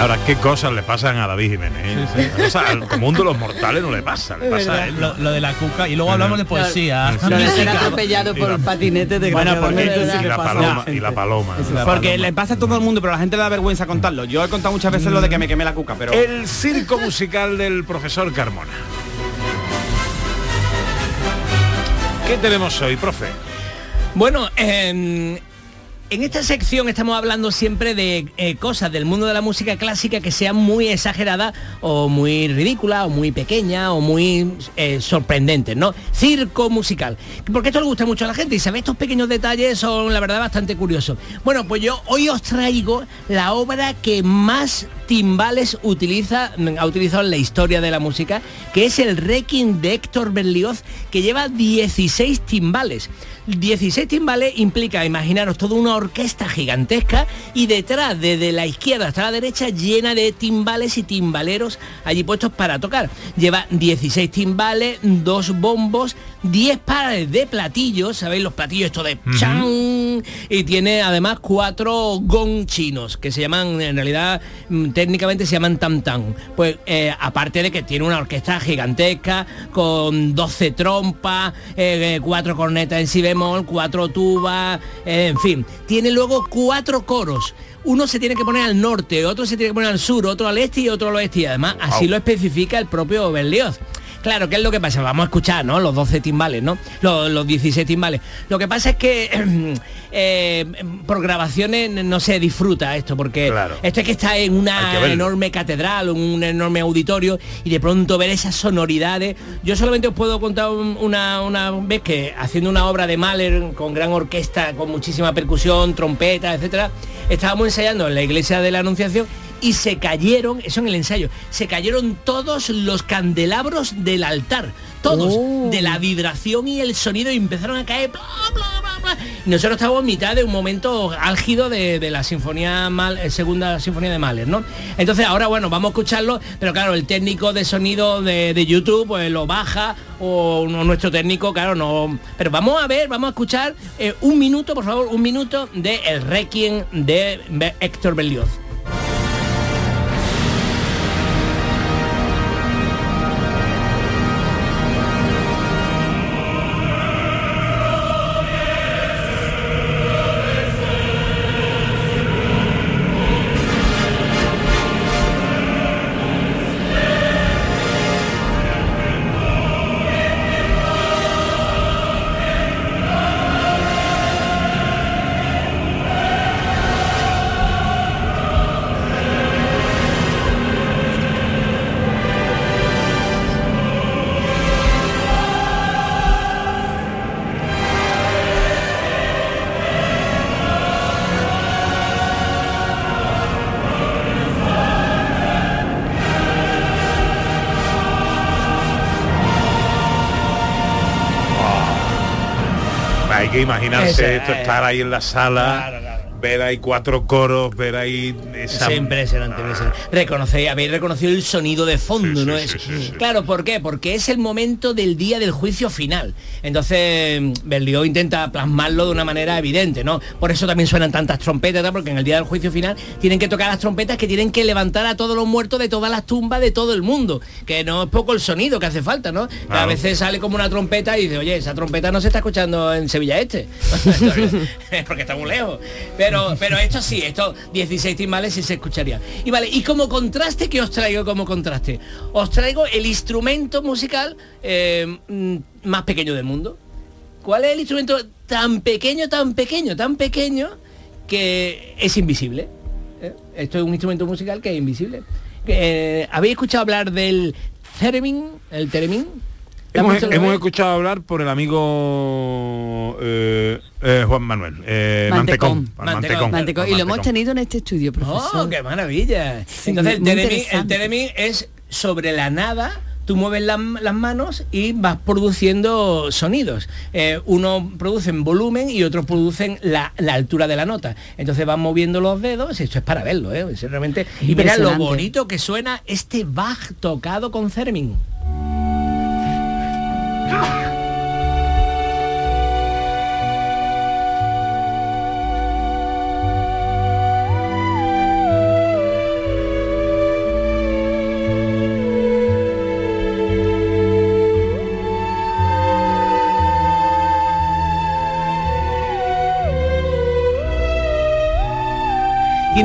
Ahora, ¿qué cosas le pasan a David Jiménez? eh? Cosas al común de los mortales no le pasa, le pasa a él. Lo, lo de la cuca y luego hablamos de poesía. Lo de ser atropellado por el patinete de Bueno, porque Y la paloma, y la paloma. Porque le pasa a todo el mundo, pero a la gente le da vergüenza contarlo. Yo he contado muchas veces lo de que me quemé la cuca, pero... El circo musical del profesor Carmona. ¿Qué tenemos hoy, profe? Bueno, em, en esta sección estamos hablando siempre de eh, cosas del mundo de la música clásica que sean muy exageradas o muy ridículas o muy pequeñas o muy eh, sorprendentes, ¿no? Circo musical. Porque esto le gusta mucho a la gente y sabe estos pequeños detalles son la verdad bastante curiosos. Bueno, pues yo hoy os traigo la obra que más timbales utiliza, ha utilizado en la historia de la música, que es el Requiem de Héctor Berlioz, que lleva 16 timbales. 16 timbales implica, imaginaros, toda una orquesta gigantesca y detrás, desde la izquierda hasta la derecha, llena de timbales y timbaleros allí puestos para tocar. Lleva 16 timbales, dos bombos, 10 pares de platillos, ¿sabéis? Los platillos estos de chan, y tiene además cuatro gong chinos que se llaman, en realidad mm, técnicamente se llaman tam tam. Pues eh, aparte de que tiene una orquesta gigantesca con 12 trompas, eh, eh, cuatro cornetas en si bemol, cuatro tubas, eh, en fin. Tiene luego cuatro coros uno se tiene que poner al norte, otro se tiene que poner al sur, otro al este y otro al oeste. Y además así lo especifica el propio Berlioz. Claro, ¿qué es lo que pasa? Vamos a escuchar, ¿no? Los 12 timbales, ¿no? Los, los 16 timbales. Lo que pasa es que eh, por grabaciones no se disfruta esto, porque esto es que está en una enorme catedral, un enorme auditorio, y de pronto ver esas sonoridades. Yo solamente os puedo contar un- una, una vez que haciendo una obra de Mahler con gran orquesta, con muchísima percusión, trompeta, etcétera, estábamos ensayando en la iglesia de la Anunciación y se cayeron, eso en el ensayo, se cayeron todos los candelabros del altar, todos, de la vibración y el sonido y empezaron a caer. bla, nosotros estábamos en mitad de un momento álgido de, de la sinfonía Mal, eh, segunda sinfonía de Mahler, ¿no? Entonces ahora bueno, vamos a escucharlo, pero claro, el técnico de sonido de, de YouTube pues lo baja o no- nuestro técnico, claro, no. Pero vamos a ver, vamos a escuchar eh, un minuto, por favor, un minuto de el Requiem de Héctor Berlioz. Que imaginarse Ese, esto, eh, estar ahí en la sala, ver ahí cuatro coros, ver ahí esa... Es impresionante, impresionante. Reconocéis, habéis reconocido el sonido de fondo, ¿no? es, Claro, ¿por qué? Porque es el momento del día del juicio final. Entonces, Berlioz intenta plasmarlo de una manera evidente, ¿no? Por eso también suenan tantas trompetas, ¿no? porque en el día del juicio final tienen que tocar las trompetas que tienen que levantar a todos los muertos de todas las tumbas de todo el mundo. Que no es poco el sonido que hace falta, ¿no? Que a veces sale como una trompeta y dice, oye, esa trompeta no se está escuchando en Sevilla Este. porque está muy lejos. Pero, pero esto sí, estos 16 timbales sí se escucharía. Y vale, y como contraste, ¿qué os traigo como contraste? Os traigo el instrumento musical eh, mm, más pequeño del mundo. ¿Cuál es el instrumento tan pequeño, tan pequeño, tan pequeño que es invisible? ¿Eh? Esto es un instrumento musical que es invisible. Eh, ¿Habéis escuchado hablar del theremin? ¿El theremin? ¿La Hemos, escuchado hemos hablar por el amigo eh, eh, Juan Manuel eh, Mantecón. Mantecón. Mantecón. Mantecón. Y lo hemos tenido en este estudio, profesor. ¡Oh, qué maravilla! Sí, Entonces el theremin es sobre la nada, tú mueves la- las manos y vas produciendo sonidos. Eh, uno producen volumen y otros producen la, la altura de la nota. Entonces van moviendo los dedos, esto es para verlo, ¿eh? Es realmente. Y mira lo bonito que suena este Bach tocado con theremin.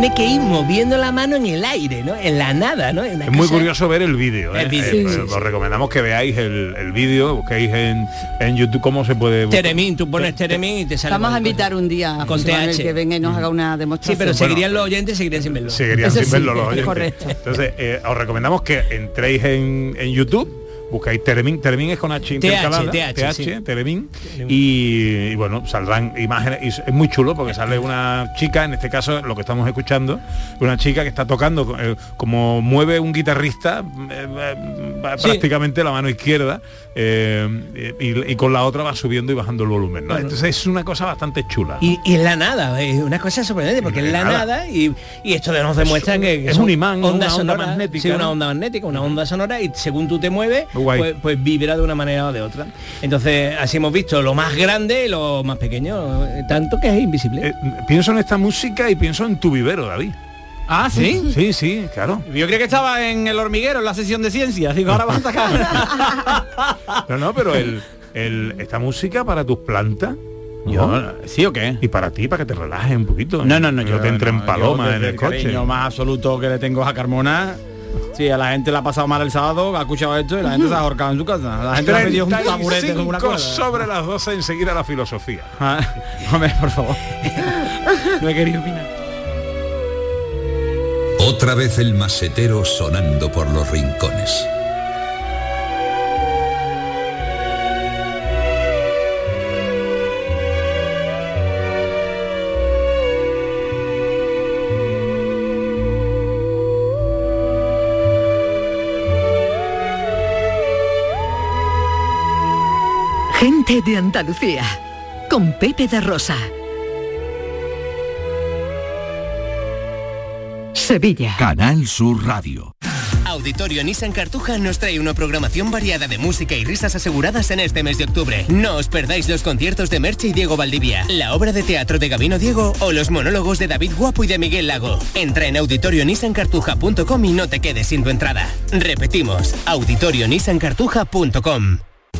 Tiene que ir moviendo la mano en el aire, ¿no? En la nada, ¿no? En Es muy curioso ver el vídeo. ¿eh? Eh, sí, pues, sí, os sí. recomendamos que veáis el, el vídeo, busquéis en, en YouTube cómo se puede. Theremin, tú pones Theremin y te sale. Vamos a invitar un día a Con TH. que venga y nos haga una Sí, demostración. pero seguirían los oyentes, seguirían sin verlo. Seguirían Eso sin sí, verlo los es oyentes. correcto. Entonces, eh, os recomendamos que entréis en, en YouTube, buscáis Teremin, Teremin es con H intercalada, TH, sí. Teremin, y, y, bueno, saldrán imágenes, y es muy chulo porque sale una chica, en este caso lo que estamos escuchando, una chica que está tocando, eh, como mueve un guitarrista, eh, eh, Sí. prácticamente la mano izquierda, eh, y, y con la otra va subiendo y bajando el volumen. Entonces es una cosa bastante chula. Y, y en la nada, es una cosa sorprendente, porque En la nada. nada, y, esto nos demuestra que, que es un imán, una onda sonoras, magnética, sí, una onda magnética, una onda sonora, y según tú te mueves, guay. Pues, pues vibra de una manera o de otra. Entonces, así hemos visto lo más grande y lo más pequeño, eh, tanto que es invisible. Eh, pienso en esta música y pienso en tu vivero, David. Ah, ¿sí? Sí, sí, claro. Yo creo que estaba en el hormiguero, en la sesión de ciencias. Digo, ahora vas a sacar. No, no, pero el, el- esta música para tus plantas. Yo, ¿no? ¿Sí o qué? Y para ti, para que te relajes un poquito. No, no, no, Que yo te entren no, palomas yo en el coche. cariño más absoluto que le tengo a Carmona. Sí, a la gente le ha pasado mal el sábado, ha escuchado esto y la gente se ha ahorcado en su casa. La gente le ha pedido un taburete como una 35 cosa. sobre las 12 enseguida la filosofía. Ah, hombre, por favor. no he querido opinar. Otra vez el masetero sonando por los rincones. Gente de Andalucía. Con Pepe de Rosa. Sevilla. Canal Sur Radio. Auditorio Nissan Cartuja nos trae una programación variada de música y risas aseguradas en este mes de octubre. No os perdáis los conciertos de Merche y Diego Valdivia, la obra de teatro de Gabino Diego o los monólogos de David Guapo y de Miguel Lago. Entra en auditorionissancartuja.com y no te quedes sin tu entrada. Repetimos, auditorionissancartuja.com.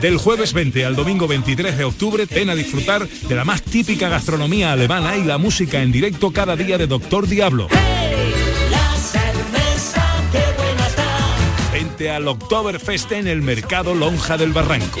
Del jueves 20 al domingo 23 de octubre, ven a disfrutar de la más típica gastronomía alemana y la música en directo cada día de Doctor Diablo. Vente al Oktoberfest en el mercado Lonja del Barranco.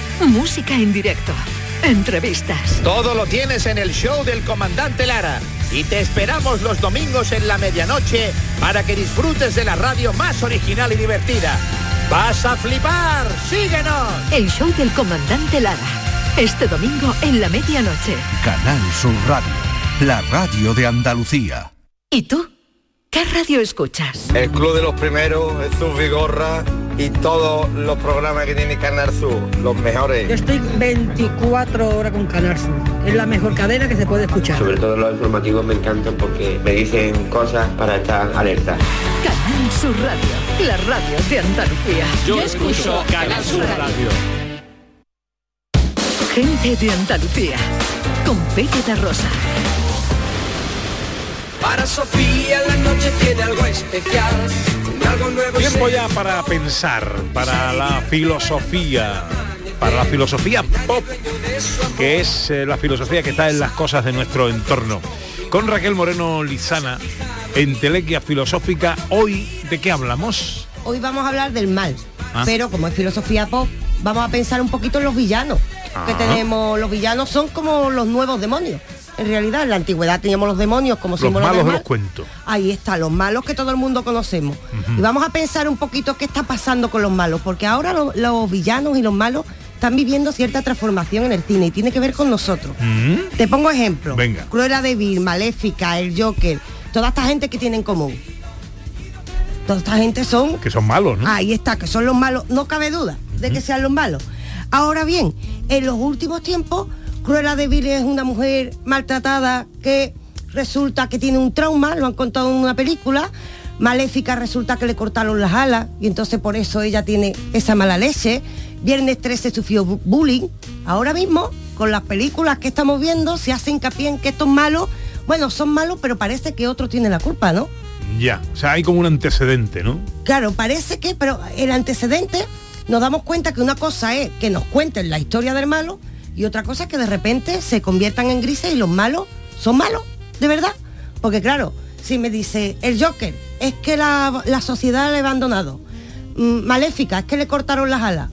música en directo, entrevistas. Todo lo tienes en el show del comandante Lara. Y te esperamos los domingos en la medianoche para que disfrutes de la radio más original y divertida. ¡Vas a flipar! ¡Síguenos! El show del comandante Lara. Este domingo en la medianoche. Canal Sur Radio. La radio de Andalucía. ¿Y tú? ¿Qué radio escuchas? El Club de los Primeros, Jesús Vigorra y todos los programas que tiene Canal Sur, los mejores. Yo estoy 24 horas con Canal Sur. Es la mejor cadena que se puede escuchar. Sobre todo los informativos me encantan porque me dicen cosas para estar alerta. Canal Sur Radio, la radio de Andalucía. Yo escucho Canal Sur Radio. Gente de Andalucía. Con Pepe de Rosa. Para Sofía la noche tiene algo especial, Tiempo ya para pensar, para la filosofía, para la filosofía pop, que es eh, la filosofía que está en las cosas de nuestro entorno. Con Raquel Moreno Lizana, en Telequia Filosófica, hoy, ¿de qué hablamos? Hoy vamos a hablar del mal, Ah. pero como es filosofía pop, vamos a pensar un poquito en los villanos. Que Ah. tenemos, los villanos son como los nuevos demonios. En realidad, en la antigüedad teníamos los demonios como Los símbolo malos del mal. los cuentos. Ahí está, los malos que todo el mundo conocemos. Y vamos a pensar un poquito qué está pasando con los malos, porque ahora lo- los villanos y los malos están viviendo cierta transformación en el cine y tiene que ver con nosotros. Te pongo ejemplo. Venga. Cruella de Vil, Maléfica, el Joker, toda esta gente que tiene en común. Toda esta gente son Que son malos, ¿no? Ahí está, que son los malos, no cabe duda de que sean los malos. Ahora bien, en los últimos tiempos, Cruella de Vil es una mujer maltratada que resulta que tiene un trauma, lo han contado en una película. Maléfica resulta que le cortaron las alas y entonces por eso ella tiene esa mala leche. Viernes 13 sufrió bu- bullying. Ahora mismo, con las películas que estamos viendo, se hace hincapié en que estos malos, bueno, son malos, pero parece que otro tiene la culpa, ¿no? Ya, o sea, hay como un antecedente, ¿no? Claro, parece que, pero el antecedente nos damos cuenta que una cosa es que nos cuenten la historia del malo Y otra cosa es que de repente se conviertan en grises y los malos son malos, de verdad. Porque claro, si me dice el Joker, es que la, la sociedad le ha abandonado. Mm, Maléfica, es que le cortaron las alas.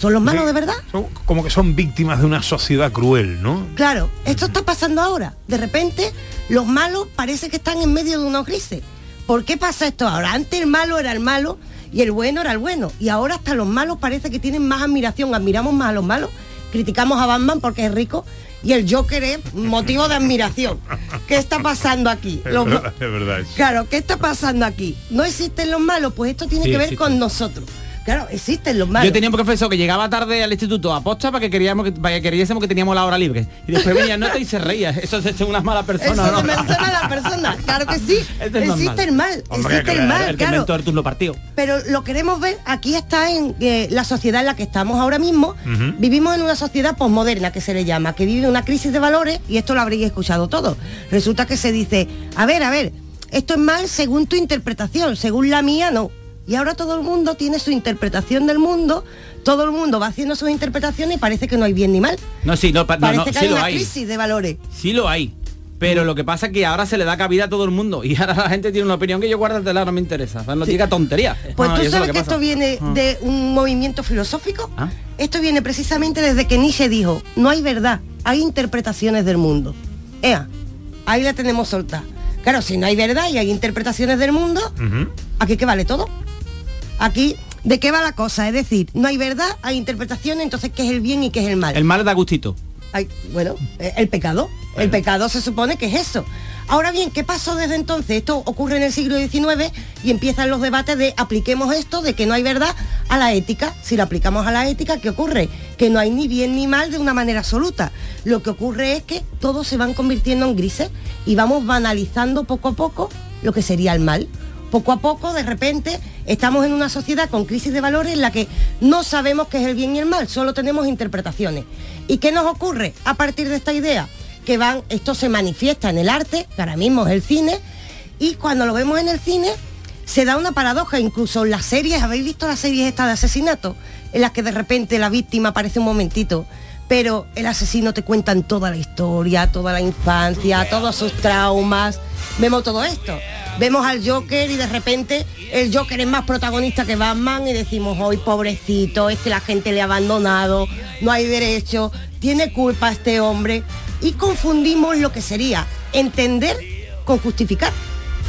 ¿Son los malos de verdad? Son como que son víctimas de una sociedad cruel, ¿no? Claro, esto está pasando ahora. De repente, los malos parece que están en medio de unos grises. ¿Por qué pasa esto ahora? Antes el malo era el malo y el bueno era el bueno. Y ahora hasta los malos parece que tienen más admiración. Admiramos más a los malos. Criticamos a Batman porque es rico y el Joker es motivo de admiración. ¿Qué está pasando aquí? Es Los ma- verdad, es verdad. Claro, ¿qué está pasando aquí? ¿No existen los malos? Pues esto tiene Sí, que ver con nosotros. Claro, existen los malos. Yo tenía un profesor que llegaba tarde al instituto a posta para que queríamos que, para que creyésemos que teníamos la hora libre. Y después venía nota y se reía. Eso es de una mala persona. Eso ¿no? se menciona a la persona, claro que sí. Este es existe el mal, Hombre, existe el mal, el claro. inventó el turno partido. Pero lo queremos ver, aquí está en eh, la sociedad en la que estamos ahora mismo. Vivimos en una sociedad posmoderna que se le llama, que vive una crisis de valores y esto lo habréis escuchado todo. Resulta que se dice, a ver, a ver, esto es mal según tu interpretación, según la mía no. Y ahora todo el mundo tiene su interpretación del mundo, todo el mundo va haciendo sus interpretaciones y parece que no hay bien ni mal. No, sí, no, pa- no, Parece no, que sí hay lo una hay. crisis de valores. Sí lo hay. Pero lo que pasa es que ahora se le da cabida a todo el mundo y ahora la gente tiene una opinión que yo guárdatela, no me interesa. O sea, no Sí. diga tontería. Pues Ah, tú sabes que, esto viene Ah. de un movimiento filosófico. Ah. Esto viene precisamente desde que Nietzsche dijo, no hay verdad, hay interpretaciones del mundo. Ea, ahí la tenemos soltada. Claro, si no hay verdad y hay interpretaciones del mundo, ¿aquí qué vale todo? Aquí, ¿de qué va la cosa? Es decir, no hay verdad, hay interpretaciones, entonces ¿qué es el bien y qué es el mal? El mal da gustito. Ay, bueno, eh, el pecado. El pecado se supone que es eso. Ahora bien, ¿qué pasó desde entonces? Esto ocurre en el siglo XIX y empiezan los debates de apliquemos esto, de que no hay verdad, a la ética. Si lo aplicamos a la ética, ¿qué ocurre? Que no hay ni bien ni mal de una manera absoluta. Lo que ocurre es que todos se van convirtiendo en grises y vamos banalizando poco a poco lo que sería el mal. Poco a poco, de repente, estamos en una sociedad con crisis de valores en la que no sabemos qué es el bien y el mal, solo tenemos interpretaciones. ¿Y qué nos ocurre a partir de esta idea? Que van, esto se manifiesta en el arte, que ahora mismo es el cine, y cuando lo vemos en el cine, se da una paradoja, incluso las series, ¿habéis visto las series estas de asesinato? En las que de repente la víctima aparece un momentito, pero el asesino te cuentan toda la historia, toda la infancia, todos sus traumas. Vemos todo esto. Vemos al Joker y de repente el Joker es más protagonista que Batman y decimos, hoy pobrecito, es que la gente le ha abandonado, no hay derecho, tiene culpa este hombre. Y confundimos lo que sería entender con justificar.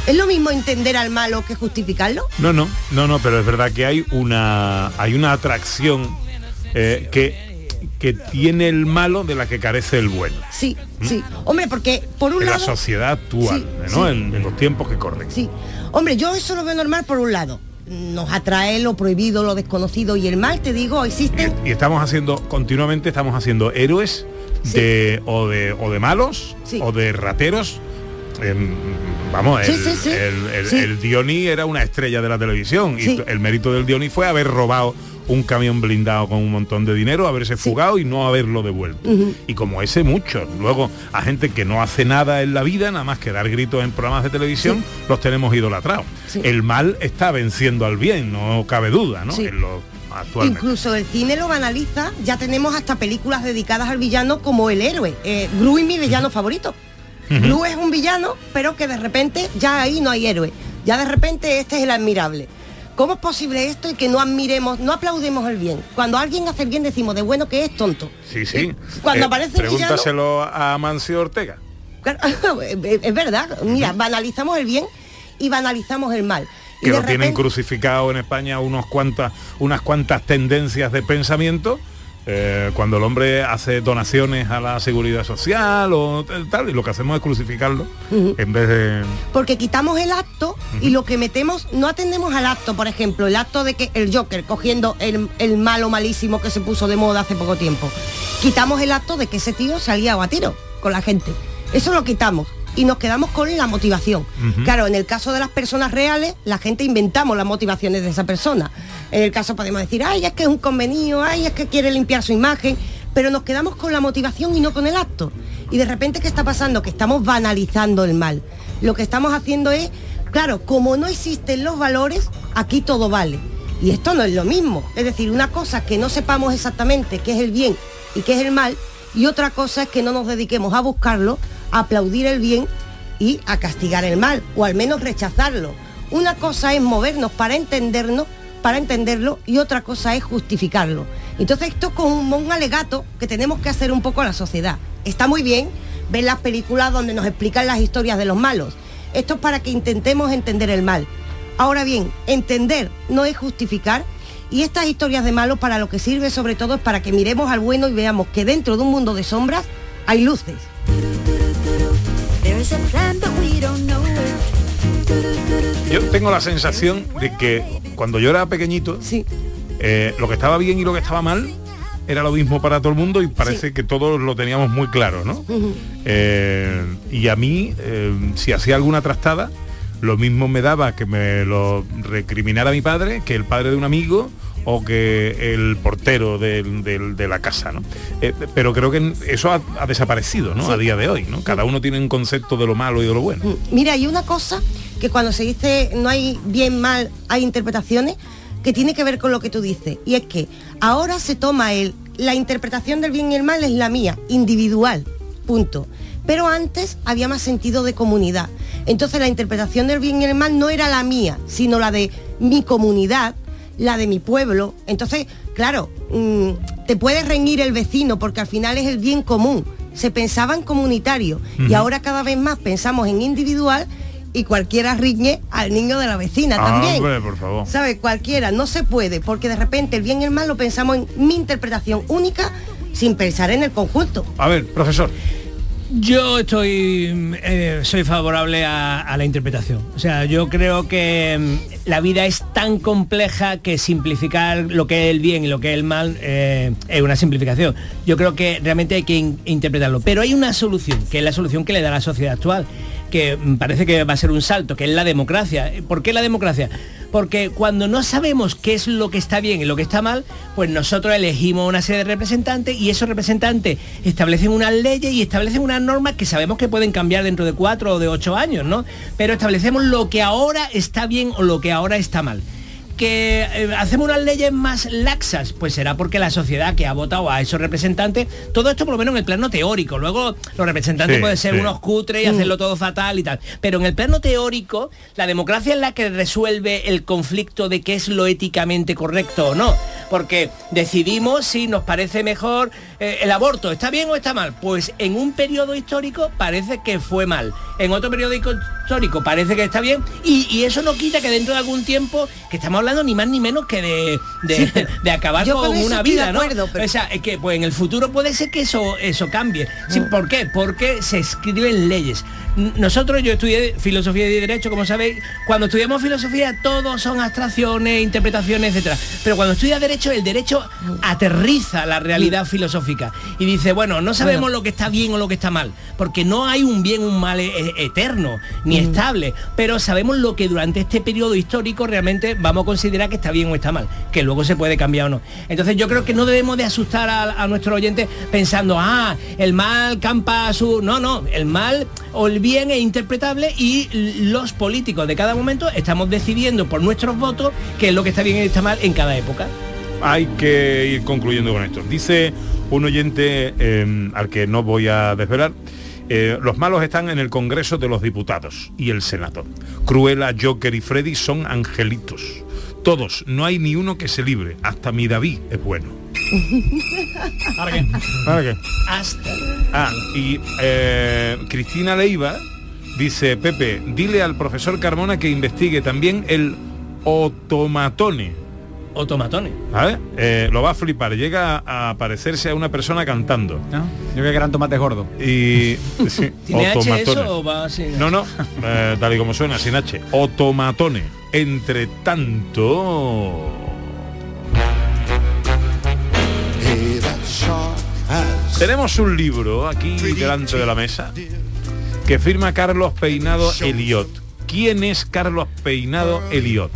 ¿Es lo mismo entender al malo que justificarlo? No, no, no, no, pero es verdad que hay una hay una atracción eh, que, que tiene el malo de la que carece el bueno. Sí, sí. Hombre, porque por un En la lado... sociedad actual, Sí, ¿no? sí. En, en los tiempos que corren. Sí. Hombre, yo eso lo veo normal por un lado. Nos atrae lo prohibido, lo desconocido y el mal, te digo, existen... Y estamos haciendo, continuamente estamos haciendo héroes de, o de o de malos o de rateros. Em, vamos, el, sí, sí. el- el- Sí. el Diony era una estrella de la televisión y el mérito del Diony fue haber robado un camión blindado con un montón de dinero, haberse fugado y no haberlo devuelto. Y como ese muchos. Luego a gente que no hace nada en la vida, nada más que dar gritos en programas de televisión, los tenemos idolatrados. Sí. El mal está venciendo al bien, no cabe duda, ¿no? En lo- actualmente. Incluso el cine lo banaliza, ya tenemos hasta películas dedicadas al villano como el héroe. Eh, Gru es mi villano favorito. Gru es un villano, pero que de repente ya ahí no hay héroe. Ya de repente este es el admirable. ¿Cómo es posible esto y que no admiremos, no aplaudemos el bien? Cuando alguien hace el bien decimos de bueno que es tonto. Sí, sí. Cuando Eh, aparece el villano- Pregúntaselo a Mancio Ortega. Claro, es verdad. Mira, banalizamos el bien y banalizamos el mal. Que lo tienen crucificado en España unos cuantas, unas cuantas tendencias de pensamiento. Eh, cuando el hombre hace donaciones a la seguridad social o tal, y lo que hacemos es crucificarlo en vez de... Porque quitamos el acto y lo que metemos, no atendemos al acto, por ejemplo, el acto de que el Joker cogiendo el, el malo malísimo que se puso de moda hace poco tiempo. Quitamos el acto de que ese tío salía a tiro con la gente. Eso lo quitamos y nos quedamos con la motivación. Claro, en el caso de las personas reales, la gente inventamos las motivaciones de esa persona. En el caso podemos decir, ay, es que es un convenido, ay, es que quiere limpiar su imagen, pero nos quedamos con la motivación y no con el acto. Y de repente, ¿qué está pasando? Que estamos banalizando el mal. Lo que estamos haciendo es, claro, como no existen los valores, aquí todo vale. Y esto no es lo mismo. Es decir, una cosa que no sepamos exactamente qué es el bien y qué es el mal, y otra cosa es que no nos dediquemos a buscarlo, aplaudir el bien y a castigar el mal, o al menos rechazarlo. Una cosa es movernos para entendernos, para entenderlo, y otra cosa es justificarlo. Entonces esto es como un, alegato que tenemos que hacer un poco a la sociedad. Está muy bien ver las películas donde nos explican las historias de los malos. Esto es para que intentemos entender el mal. Ahora bien, entender no es justificar y estas historias de malos para lo que sirve sobre todo es para que miremos al bueno y veamos que dentro de un mundo de sombras hay luces. Yo tengo la sensación de que cuando yo era pequeñito, eh, lo que estaba bien y lo que estaba mal era lo mismo para todo el mundo y parece que todos lo teníamos muy claro, ¿no? Eh, y a mí, eh, si hacía alguna trastada, lo mismo me daba que me lo recriminara mi padre, que el padre de un amigo o que el portero de la casa, ¿no? Eh, pero creo que eso ha, ha desaparecido, ¿no? A día de hoy, ¿no? Cada uno tiene un concepto de lo malo y de lo bueno. Mira, hay una cosa que cuando se dice no hay bien mal, hay interpretaciones que tiene que ver con lo que tú dices. Y es que ahora se toma el, la interpretación del bien y el mal es la mía, individual, punto. Pero antes había más sentido de comunidad. Entonces la interpretación del bien y el mal no era la mía, sino la de mi comunidad, la de mi pueblo. Entonces, claro, mm, te puede reñir el vecino porque al final es el bien común. Se pensaba en comunitario y ahora cada vez más pensamos en individual y cualquiera riñe al niño de la vecina Ah, también. hombre, por favor. ¿Sabes? Cualquiera, no se puede, porque de repente el bien y el mal lo pensamos en mi interpretación única sin pensar en el conjunto. A ver, profesor. Yo estoy, eh, soy favorable a, la interpretación. O sea, yo creo que mm, la vida es tan compleja que simplificar lo que es el bien y lo que es el mal eh, es una simplificación. Yo creo que realmente hay que in- interpretarlo. Pero hay una solución, que es la solución que le da la sociedad actual, que parece que va a ser un salto, que es la democracia. ¿Por qué la democracia? Porque cuando no sabemos qué es lo que está bien y lo que está mal, pues nosotros elegimos una serie de representantes y esos representantes establecen unas leyes y establecen unas normas que sabemos que pueden cambiar dentro de cuatro o de ocho años, ¿no? Pero establecemos lo que ahora está bien o lo que ahora está mal que eh, hacemos unas leyes más laxas, pues será porque la sociedad que ha votado a esos representantes, todo esto por lo menos en el plano teórico, luego los representantes Sí, pueden ser sí. unos cutres y Mm. hacerlo todo fatal y tal, pero en el plano teórico, la democracia es la que resuelve el conflicto de qué es lo éticamente correcto o no, porque decidimos si nos parece mejor eh, el aborto, ¿está bien o está mal? Pues en un periodo histórico parece que fue mal, en otro periodo histórico parece que está bien y, y eso no quita que dentro de algún tiempo, que estamos hablando ni más ni menos que de, de, de acabar con, una vida, ¿no? acuerdo, pero- O sea, es que pues en el futuro puede ser que eso, eso cambie. Sí, Mm. ¿Por qué? Porque se escriben leyes. Nosotros, yo estudié filosofía y derecho, como sabéis, cuando estudiamos filosofía todo son abstracciones, interpretaciones, etcétera. Pero cuando estudias derecho, el derecho aterriza la realidad filosófica y dice, bueno, no sabemos lo que está bien o lo que está mal, porque no hay un bien un mal e- e- eterno ni estable, pero sabemos lo que durante este periodo histórico realmente vamos a considerar que está bien o está mal, que luego se puede cambiar o no. Entonces yo creo que no debemos de asustar a, a nuestro oyente pensando, ah, el mal campa a su... No, no, el mal o el bien es interpretable y los políticos de cada momento estamos decidiendo por nuestros votos qué es lo que está bien y está mal en cada época. Hay que ir concluyendo con esto. Dice un oyente eh, al que no voy a desvelar. eh, los malos están en el Congreso de los Diputados y el Senado. Cruella, Joker y Freddy son angelitos. Todos, no hay ni uno que se libre. Hasta mi David es bueno. ¿Para qué? ¿Para qué? Hasta. Ah, y eh, Cristina Leiva dice, Pepe, dile al profesor Carmona que investigue también el otomatone. Otomatone. ¿Vale? Eh, lo va a flipar, llega a, parecerse a una persona cantando. Yo creo que eran tomates gordos. Y sí, ¿Tiene H otomatones. eso o va así? No, no, eh, tal y como suena, sin H. Otomatone. Entre tanto. Tenemos un libro aquí delante de la mesa que firma Carlos Peinado Eliot. ¿Quién es Carlos Peinado Eliot?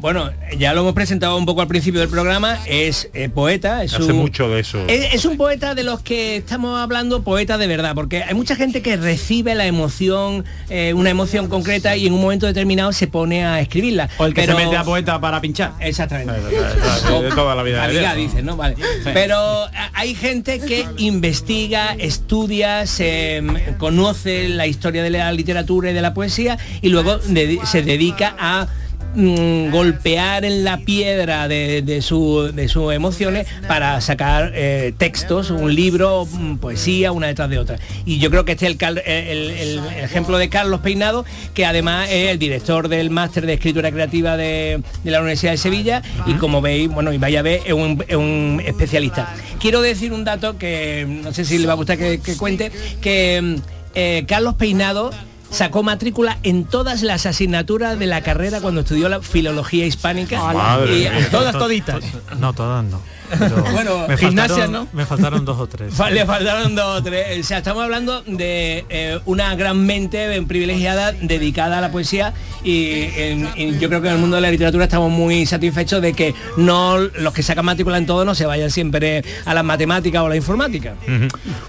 Bueno, ya lo hemos presentado un poco al principio del programa, es eh, poeta, es Hace un, mucho de eso. es, es un poeta de los que estamos hablando, poeta de verdad, porque hay mucha gente que recibe la emoción, eh, una emoción concreta y en un momento determinado se pone a escribirla. O el que Pero- se mete a poeta para pinchar. Exactamente. de toda la vida. Dios. dices, ¿no? Vale. Pero a- hay gente que investiga, estudia, se mm, conoce la historia de la literatura y de la poesía y luego de- se dedica a mm, golpear en la piedra de, de su- sus emociones para sacar eh, textos, un libro, mm, poesía, una detrás de otra. Y yo creo que este es el, cal- el- ejemplo de Carlos Peinado, que además es el director del máster de escritura creativa de, la Universidad de Sevilla y como veis, bueno, y vaya a ver, es un, es un especialista. Quiero decir un dato que no sé si le va a gustar que, cuente, que mm, eh, Carlos Peinado sacó matrícula en todas las asignaturas de la carrera cuando estudió la filología hispánica. Madre Y- mía. todas, To- toditas. No, todas no. Pero Bueno, me gimnasia, faltaron- ¿no? Me faltaron dos o tres. Le faltaron dos o tres. O sea, estamos hablando de eh, una gran mente eh, privilegiada dedicada a la poesía y, en- y yo creo que en el mundo de la literatura estamos muy satisfechos de que no los que sacan matrícula en todo no se vayan siempre a las matemáticas o a la informática.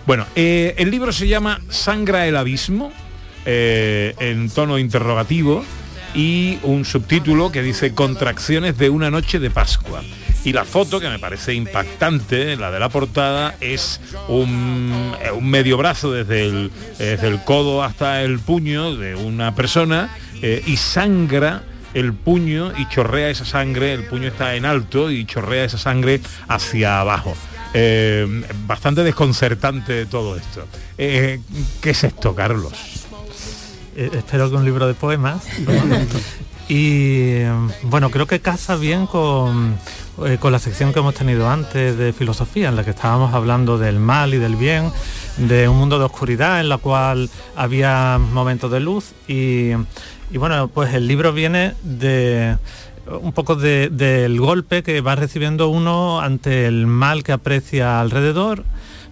Bueno, eh, el libro se llama Sangra el abismo, eh, en tono interrogativo, y un subtítulo que dice Contracciones de una noche de Pascua. Y la foto, que me parece impactante, la de la portada, es un, eh, medio brazo desde el, desde el codo hasta el puño de una persona eh, y sangra el puño y chorrea esa sangre, el puño está en alto y chorrea esa sangre hacia abajo. Bastante desconcertante todo esto. ¿Qué es esto, Carlos? Eh, espero que un libro de poemas. y bueno, creo que casa bien con, eh, con la sección que hemos tenido antes de filosofía, en la que estábamos hablando del mal y del bien, de un mundo de oscuridad en la cual había momentos de luz y, y bueno, pues el libro viene de un poco de- del golpe que va recibiendo uno ante el mal que aprecia alrededor,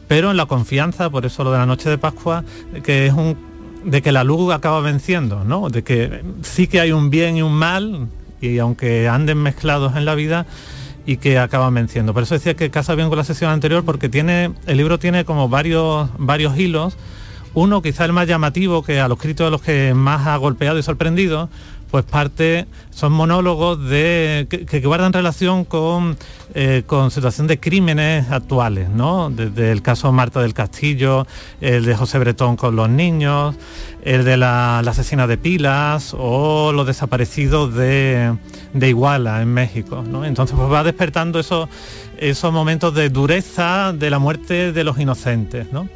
pero en la confianza, por eso lo de la noche de Pascua, que es un de que la luz acaba venciendo, ¿no? De que sí que hay un bien y un mal, y aunque anden mezclados en la vida, y que acaban venciendo. Por eso decía que casa bien con la sesión anterior, porque tiene, el libro tiene como varios, varios hilos. Uno, quizá el más llamativo, que a los críticos de los que más ha golpeado y sorprendido, pues parte, son monólogos que, guardan relación con, eh, con situación de crímenes actuales, ¿no? Desde el caso Marta del Castillo, el de José Bretón con los niños, el de la, la asesina de Pilas o los desaparecidos de, de Iguala en México, ¿no? Entonces pues va despertando esos, esos momentos de dureza de la muerte de los inocentes, ¿no?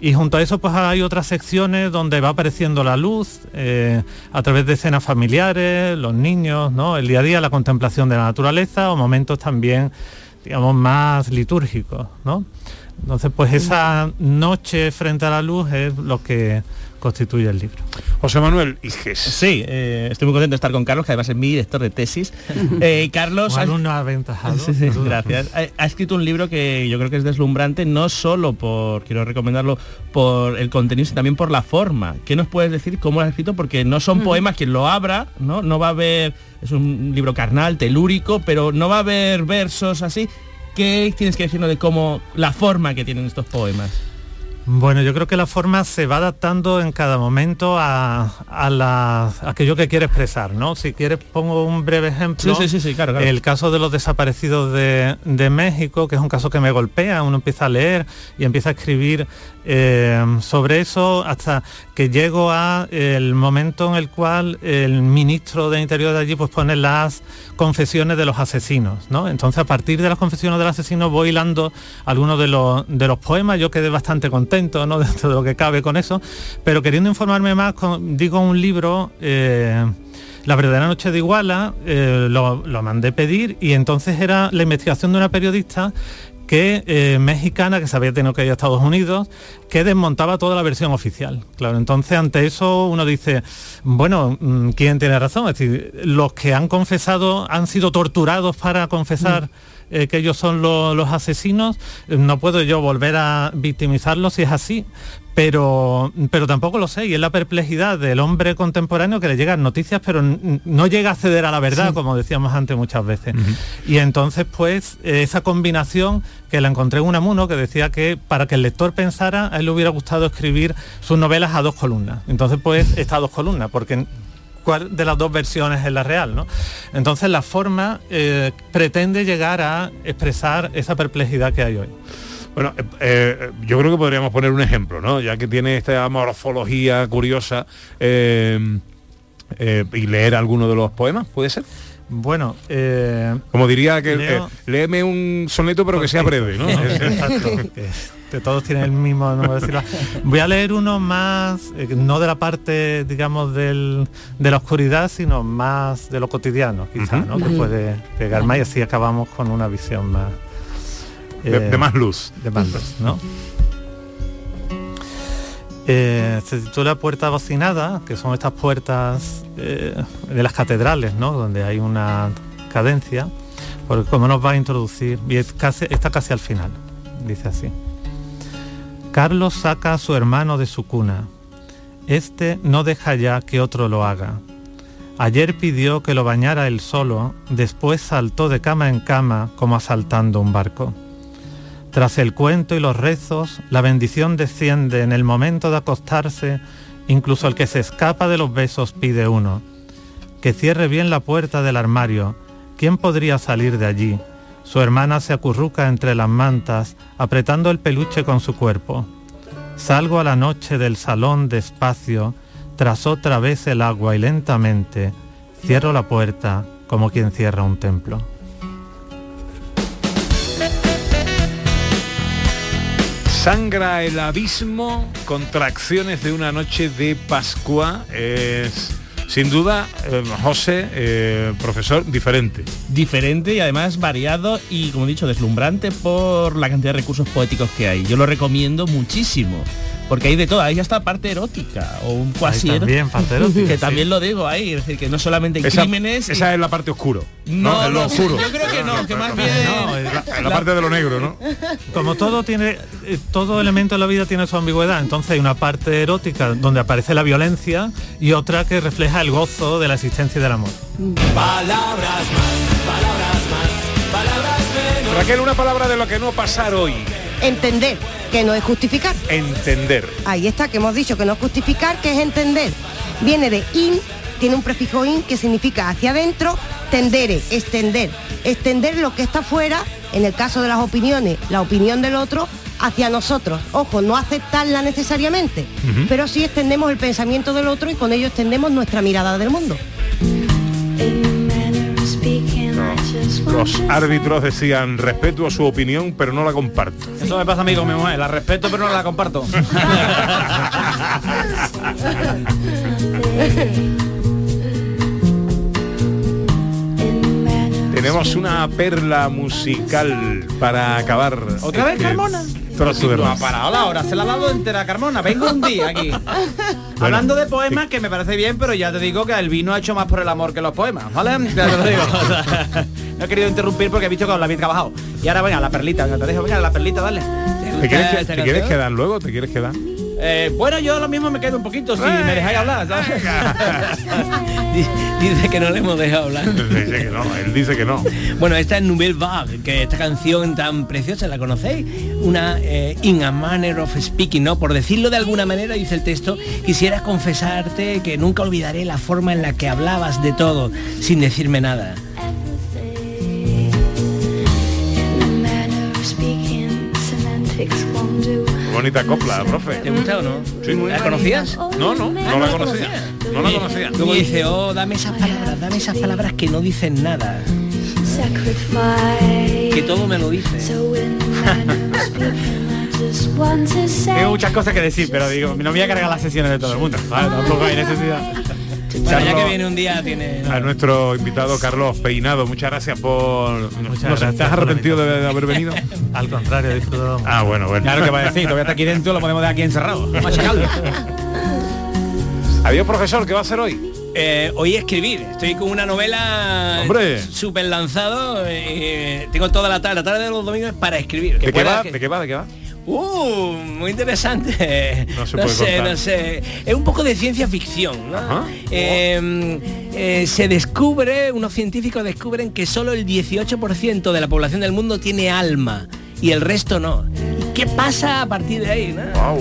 Y junto a eso pues hay otras secciones donde va apareciendo la luz eh, a través de escenas familiares, los niños, ¿no? el día a día, la contemplación de la naturaleza o momentos también, digamos, más litúrgicos. ¿no? Entonces pues esa noche frente a la luz es lo que constituye el libro. José Manuel Iges. Sí, eh, estoy muy contento de estar con Carlos, que además es mi director de tesis. Eh, Carlos... Un ha- alumno aventajado. Sí, sí, gracias. Ha, ha escrito un libro que yo creo que es deslumbrante, no solo por, quiero recomendarlo, por el contenido, sino también por la forma. ¿Qué nos puedes decir cómo lo has escrito? Porque no son poemas, quien lo abra, ¿no? No va a haber, es un libro carnal, telúrico, pero no va a haber versos así. ¿Qué tienes que decirnos de cómo, la forma que tienen estos poemas? Bueno, yo creo que la forma se va adaptando en cada momento a, a la- a aquello que quiere expresar, ¿no? Si quieres pongo un breve ejemplo. Sí, sí, sí, sí, claro, claro. El caso de los desaparecidos de, de México, que es un caso que me golpea, uno empieza a leer y empieza a escribir eh, sobre eso hasta que llego a el momento en el cual el ministro de Interior de allí pues pone las confesiones de los asesinos, ¿no? Entonces a partir de las confesiones del asesino voy hilando algunos de los, de los poemas, yo quedé bastante contento, ¿no? Dentro de lo que cabe con eso, pero queriendo informarme más, con- digo un libro... eh, la verdadera noche de Iguala eh, lo, lo mandé pedir y entonces era la investigación de una periodista que eh, mexicana que se había tenido que ir a Estados Unidos que desmontaba toda la versión oficial. Claro, entonces ante eso uno dice, bueno, mm, ¿quién tiene razón? Es decir, los que han confesado han sido torturados para confesar eh, que ellos son lo- los asesinos, no puedo yo volver a victimizarlos si es así, pero, pero tampoco lo sé, y es la perplejidad del hombre contemporáneo que le llegan noticias, pero no llega a acceder a la verdad, como decíamos antes muchas veces. Y entonces, pues, esa combinación que la encontré en Unamuno, que decía que para que el lector pensara, a él le hubiera gustado escribir sus novelas a dos columnas. Entonces, pues, está a dos columnas, porque cuál de las dos versiones es la real, ¿no? Entonces la forma eh, pretende llegar a expresar esa perplejidad que hay hoy. Bueno, eh, eh, yo creo que podríamos poner un ejemplo, ¿no? Ya que tiene esta morfología curiosa eh, eh, y leer alguno de los poemas, ¿puede ser? Bueno, eh, Como diría que leo- eh, léeme un soneto pero que sea breve, ¿no? Exacto, que, que todos tienen el mismo número de sílabas. Voy a leer uno más, eh, no de la parte, digamos, del- de la oscuridad, sino más de lo cotidiano, quizá, Ujú. ¿no? Que puede pegar más y así acabamos con una visión más... De- de más luz. De más luz, ¿no? Eh, se titula Puerta Bocinada, que son estas puertas eh, de las catedrales, ¿no? Donde hay una cadencia, porque como nos va a introducir, y es casi, está casi al final, dice así. Carlos saca a su hermano de su cuna. Este no deja ya que otro lo haga. Ayer pidió que lo bañara él solo, después saltó de cama en cama como asaltando un barco. Tras el cuento y los rezos, la bendición desciende en el momento de acostarse, incluso el que se escapa de los besos pide uno. Que cierre bien la puerta del armario. ¿Quién podría salir de allí? Su hermana se acurruca entre las mantas, apretando el peluche con su cuerpo. Salgo a la noche del salón despacio, tras otra vez el agua y lentamente cierro la puerta como quien cierra un templo. Sangra el abismo, contracciones de una noche de Pascua. Es sin duda, eh, José, eh, profesor, diferente. diferente y además variado y como he dicho deslumbrante por la cantidad de recursos poéticos que hay. Yo lo recomiendo muchísimo. Porque hay de todo, hay hasta parte erótica o un cuasi también parte erótica, que sí. también lo digo ahí, es decir, que no solamente hay Esa, crímenes. y- esa es la parte oscuro. No, es lo no, oscuro. yo creo que no, que más bien- No, la, la parte de lo negro, ¿no? Como todo tiene, eh, todo elemento de la vida tiene su ambigüedad, entonces hay una parte erótica donde aparece la violencia y otra que refleja el gozo de la existencia y del amor. Palabras más, palabras más, palabras menos. Raquel, una palabra de lo que no pasar hoy. Entender, que no es justificar. Entender. Ahí está, que hemos dicho que no es justificar, que es entender. Viene de in, tiene un prefijo in que significa hacia adentro, tendere, extender. Extender lo que está fuera, en el caso de las opiniones, la opinión del otro, hacia nosotros. Ojo, no aceptarla necesariamente, pero sí extendemos el pensamiento del otro y con ello extendemos nuestra mirada del mundo. Los árbitros decían respeto su opinión, pero no la comparto. Eso me pasa a mí con mi mujer. La respeto pero no la comparto. Tenemos una perla musical para acabar. ¿Otra vez este Carmona? Trozo de No ha parado la hora, se la ha dado entera Carmona. Vengo un día aquí. Hablando de poemas, que me parece bien, pero ya te digo que el vino ha hecho más por el amor que los poemas, ¿vale? Ya te lo digo. O sea, no he querido interrumpir porque he visto que os la habéis trabajado. Y ahora venga, la perlita, venga, te dejo, venga, la perlita, dale. ¿Te quieres, que- te quieres quedar luego? ¿Te quieres quedar? Eh, bueno, yo lo mismo me quedo un poquito si me dejáis hablar. Dice que no le hemos dejado hablar. Dice que no, él dice que no. Bueno, esta es Nouvelle Vague, que esta canción tan preciosa, ¿la conocéis? Una eh, In a Manner of Speaking, ¿no? Por decirlo de alguna manera, dice el texto, quisiera confesarte que nunca olvidaré la forma en la que hablabas de todo, sin decirme nada. Bonita copla, profe. ¿Te gusta o no? Sí. ¿La conocías? No, no, no la conocía. No la Y conocía. Luego dice, oh, dame esas palabras, dame esas palabras que no dicen nada. Que todo me lo dice. Tengo muchas cosas que decir, pero digo, no voy a cargar las sesiones de todo el mundo. Vale, tampoco hay necesidad. Bueno, ya que Carlos- viene un día tiene... A nuestro invitado Carlos Peinado, muchas gracias por... no sé, gracias ¿Estás arrepentido de haber venido? Al contrario, he disfrutado. Ah, bueno, bueno. Claro que va a decir, todavía está aquí dentro, lo podemos dejar aquí encerrado. Vamos a checarlo. Adiós, profesor, ¿qué va a hacer hoy? Eh, hoy escribir. Estoy con una novela Hombre. súper lanzado. eh, tengo toda la tarde, la tarde de los domingos para escribir. Que ¿De qué pueda va? que- ¿De qué va? ¿De qué va? Uh, muy interesante. No se no puede sé, contar. no sé. Es un poco de ciencia ficción. ¿no? Eh, eh, se descubre, unos científicos descubren que solo el 18% de la población del mundo tiene alma y el resto no. ¿Y qué pasa a partir de ahí? no?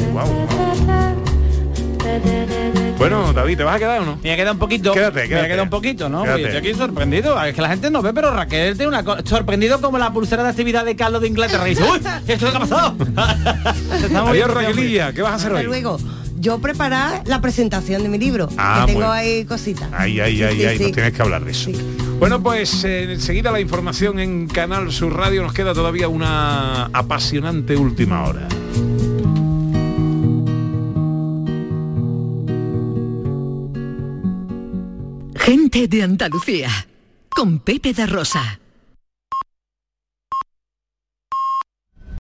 Bueno, David, ¿te vas a quedar o no? Me ha quedado un poquito. Quédate, Me quédate. ha quedado un poquito, ¿no? Quédate. Estoy aquí sorprendido. Es que la gente no ve, pero Raquel tiene una cosa. Sorprendido como la pulsera de actividad de Carlos de Inglaterra. Y dice, ¡Uy! ¿Esto es lo que ha pasado? Adiós. Raquelilla, ¿qué vas a hacer Hasta hoy? luego. Yo preparar la presentación de mi libro. Ah, que tengo bueno. ahí cositas. Ay, ay, Sí, nos tienes que hablar de eso. Bueno, pues eh, enseguida la información en Canal Sur Radio. Nos queda todavía una apasionante última hora. Gente de Andalucía. Con Pepe de Rosa.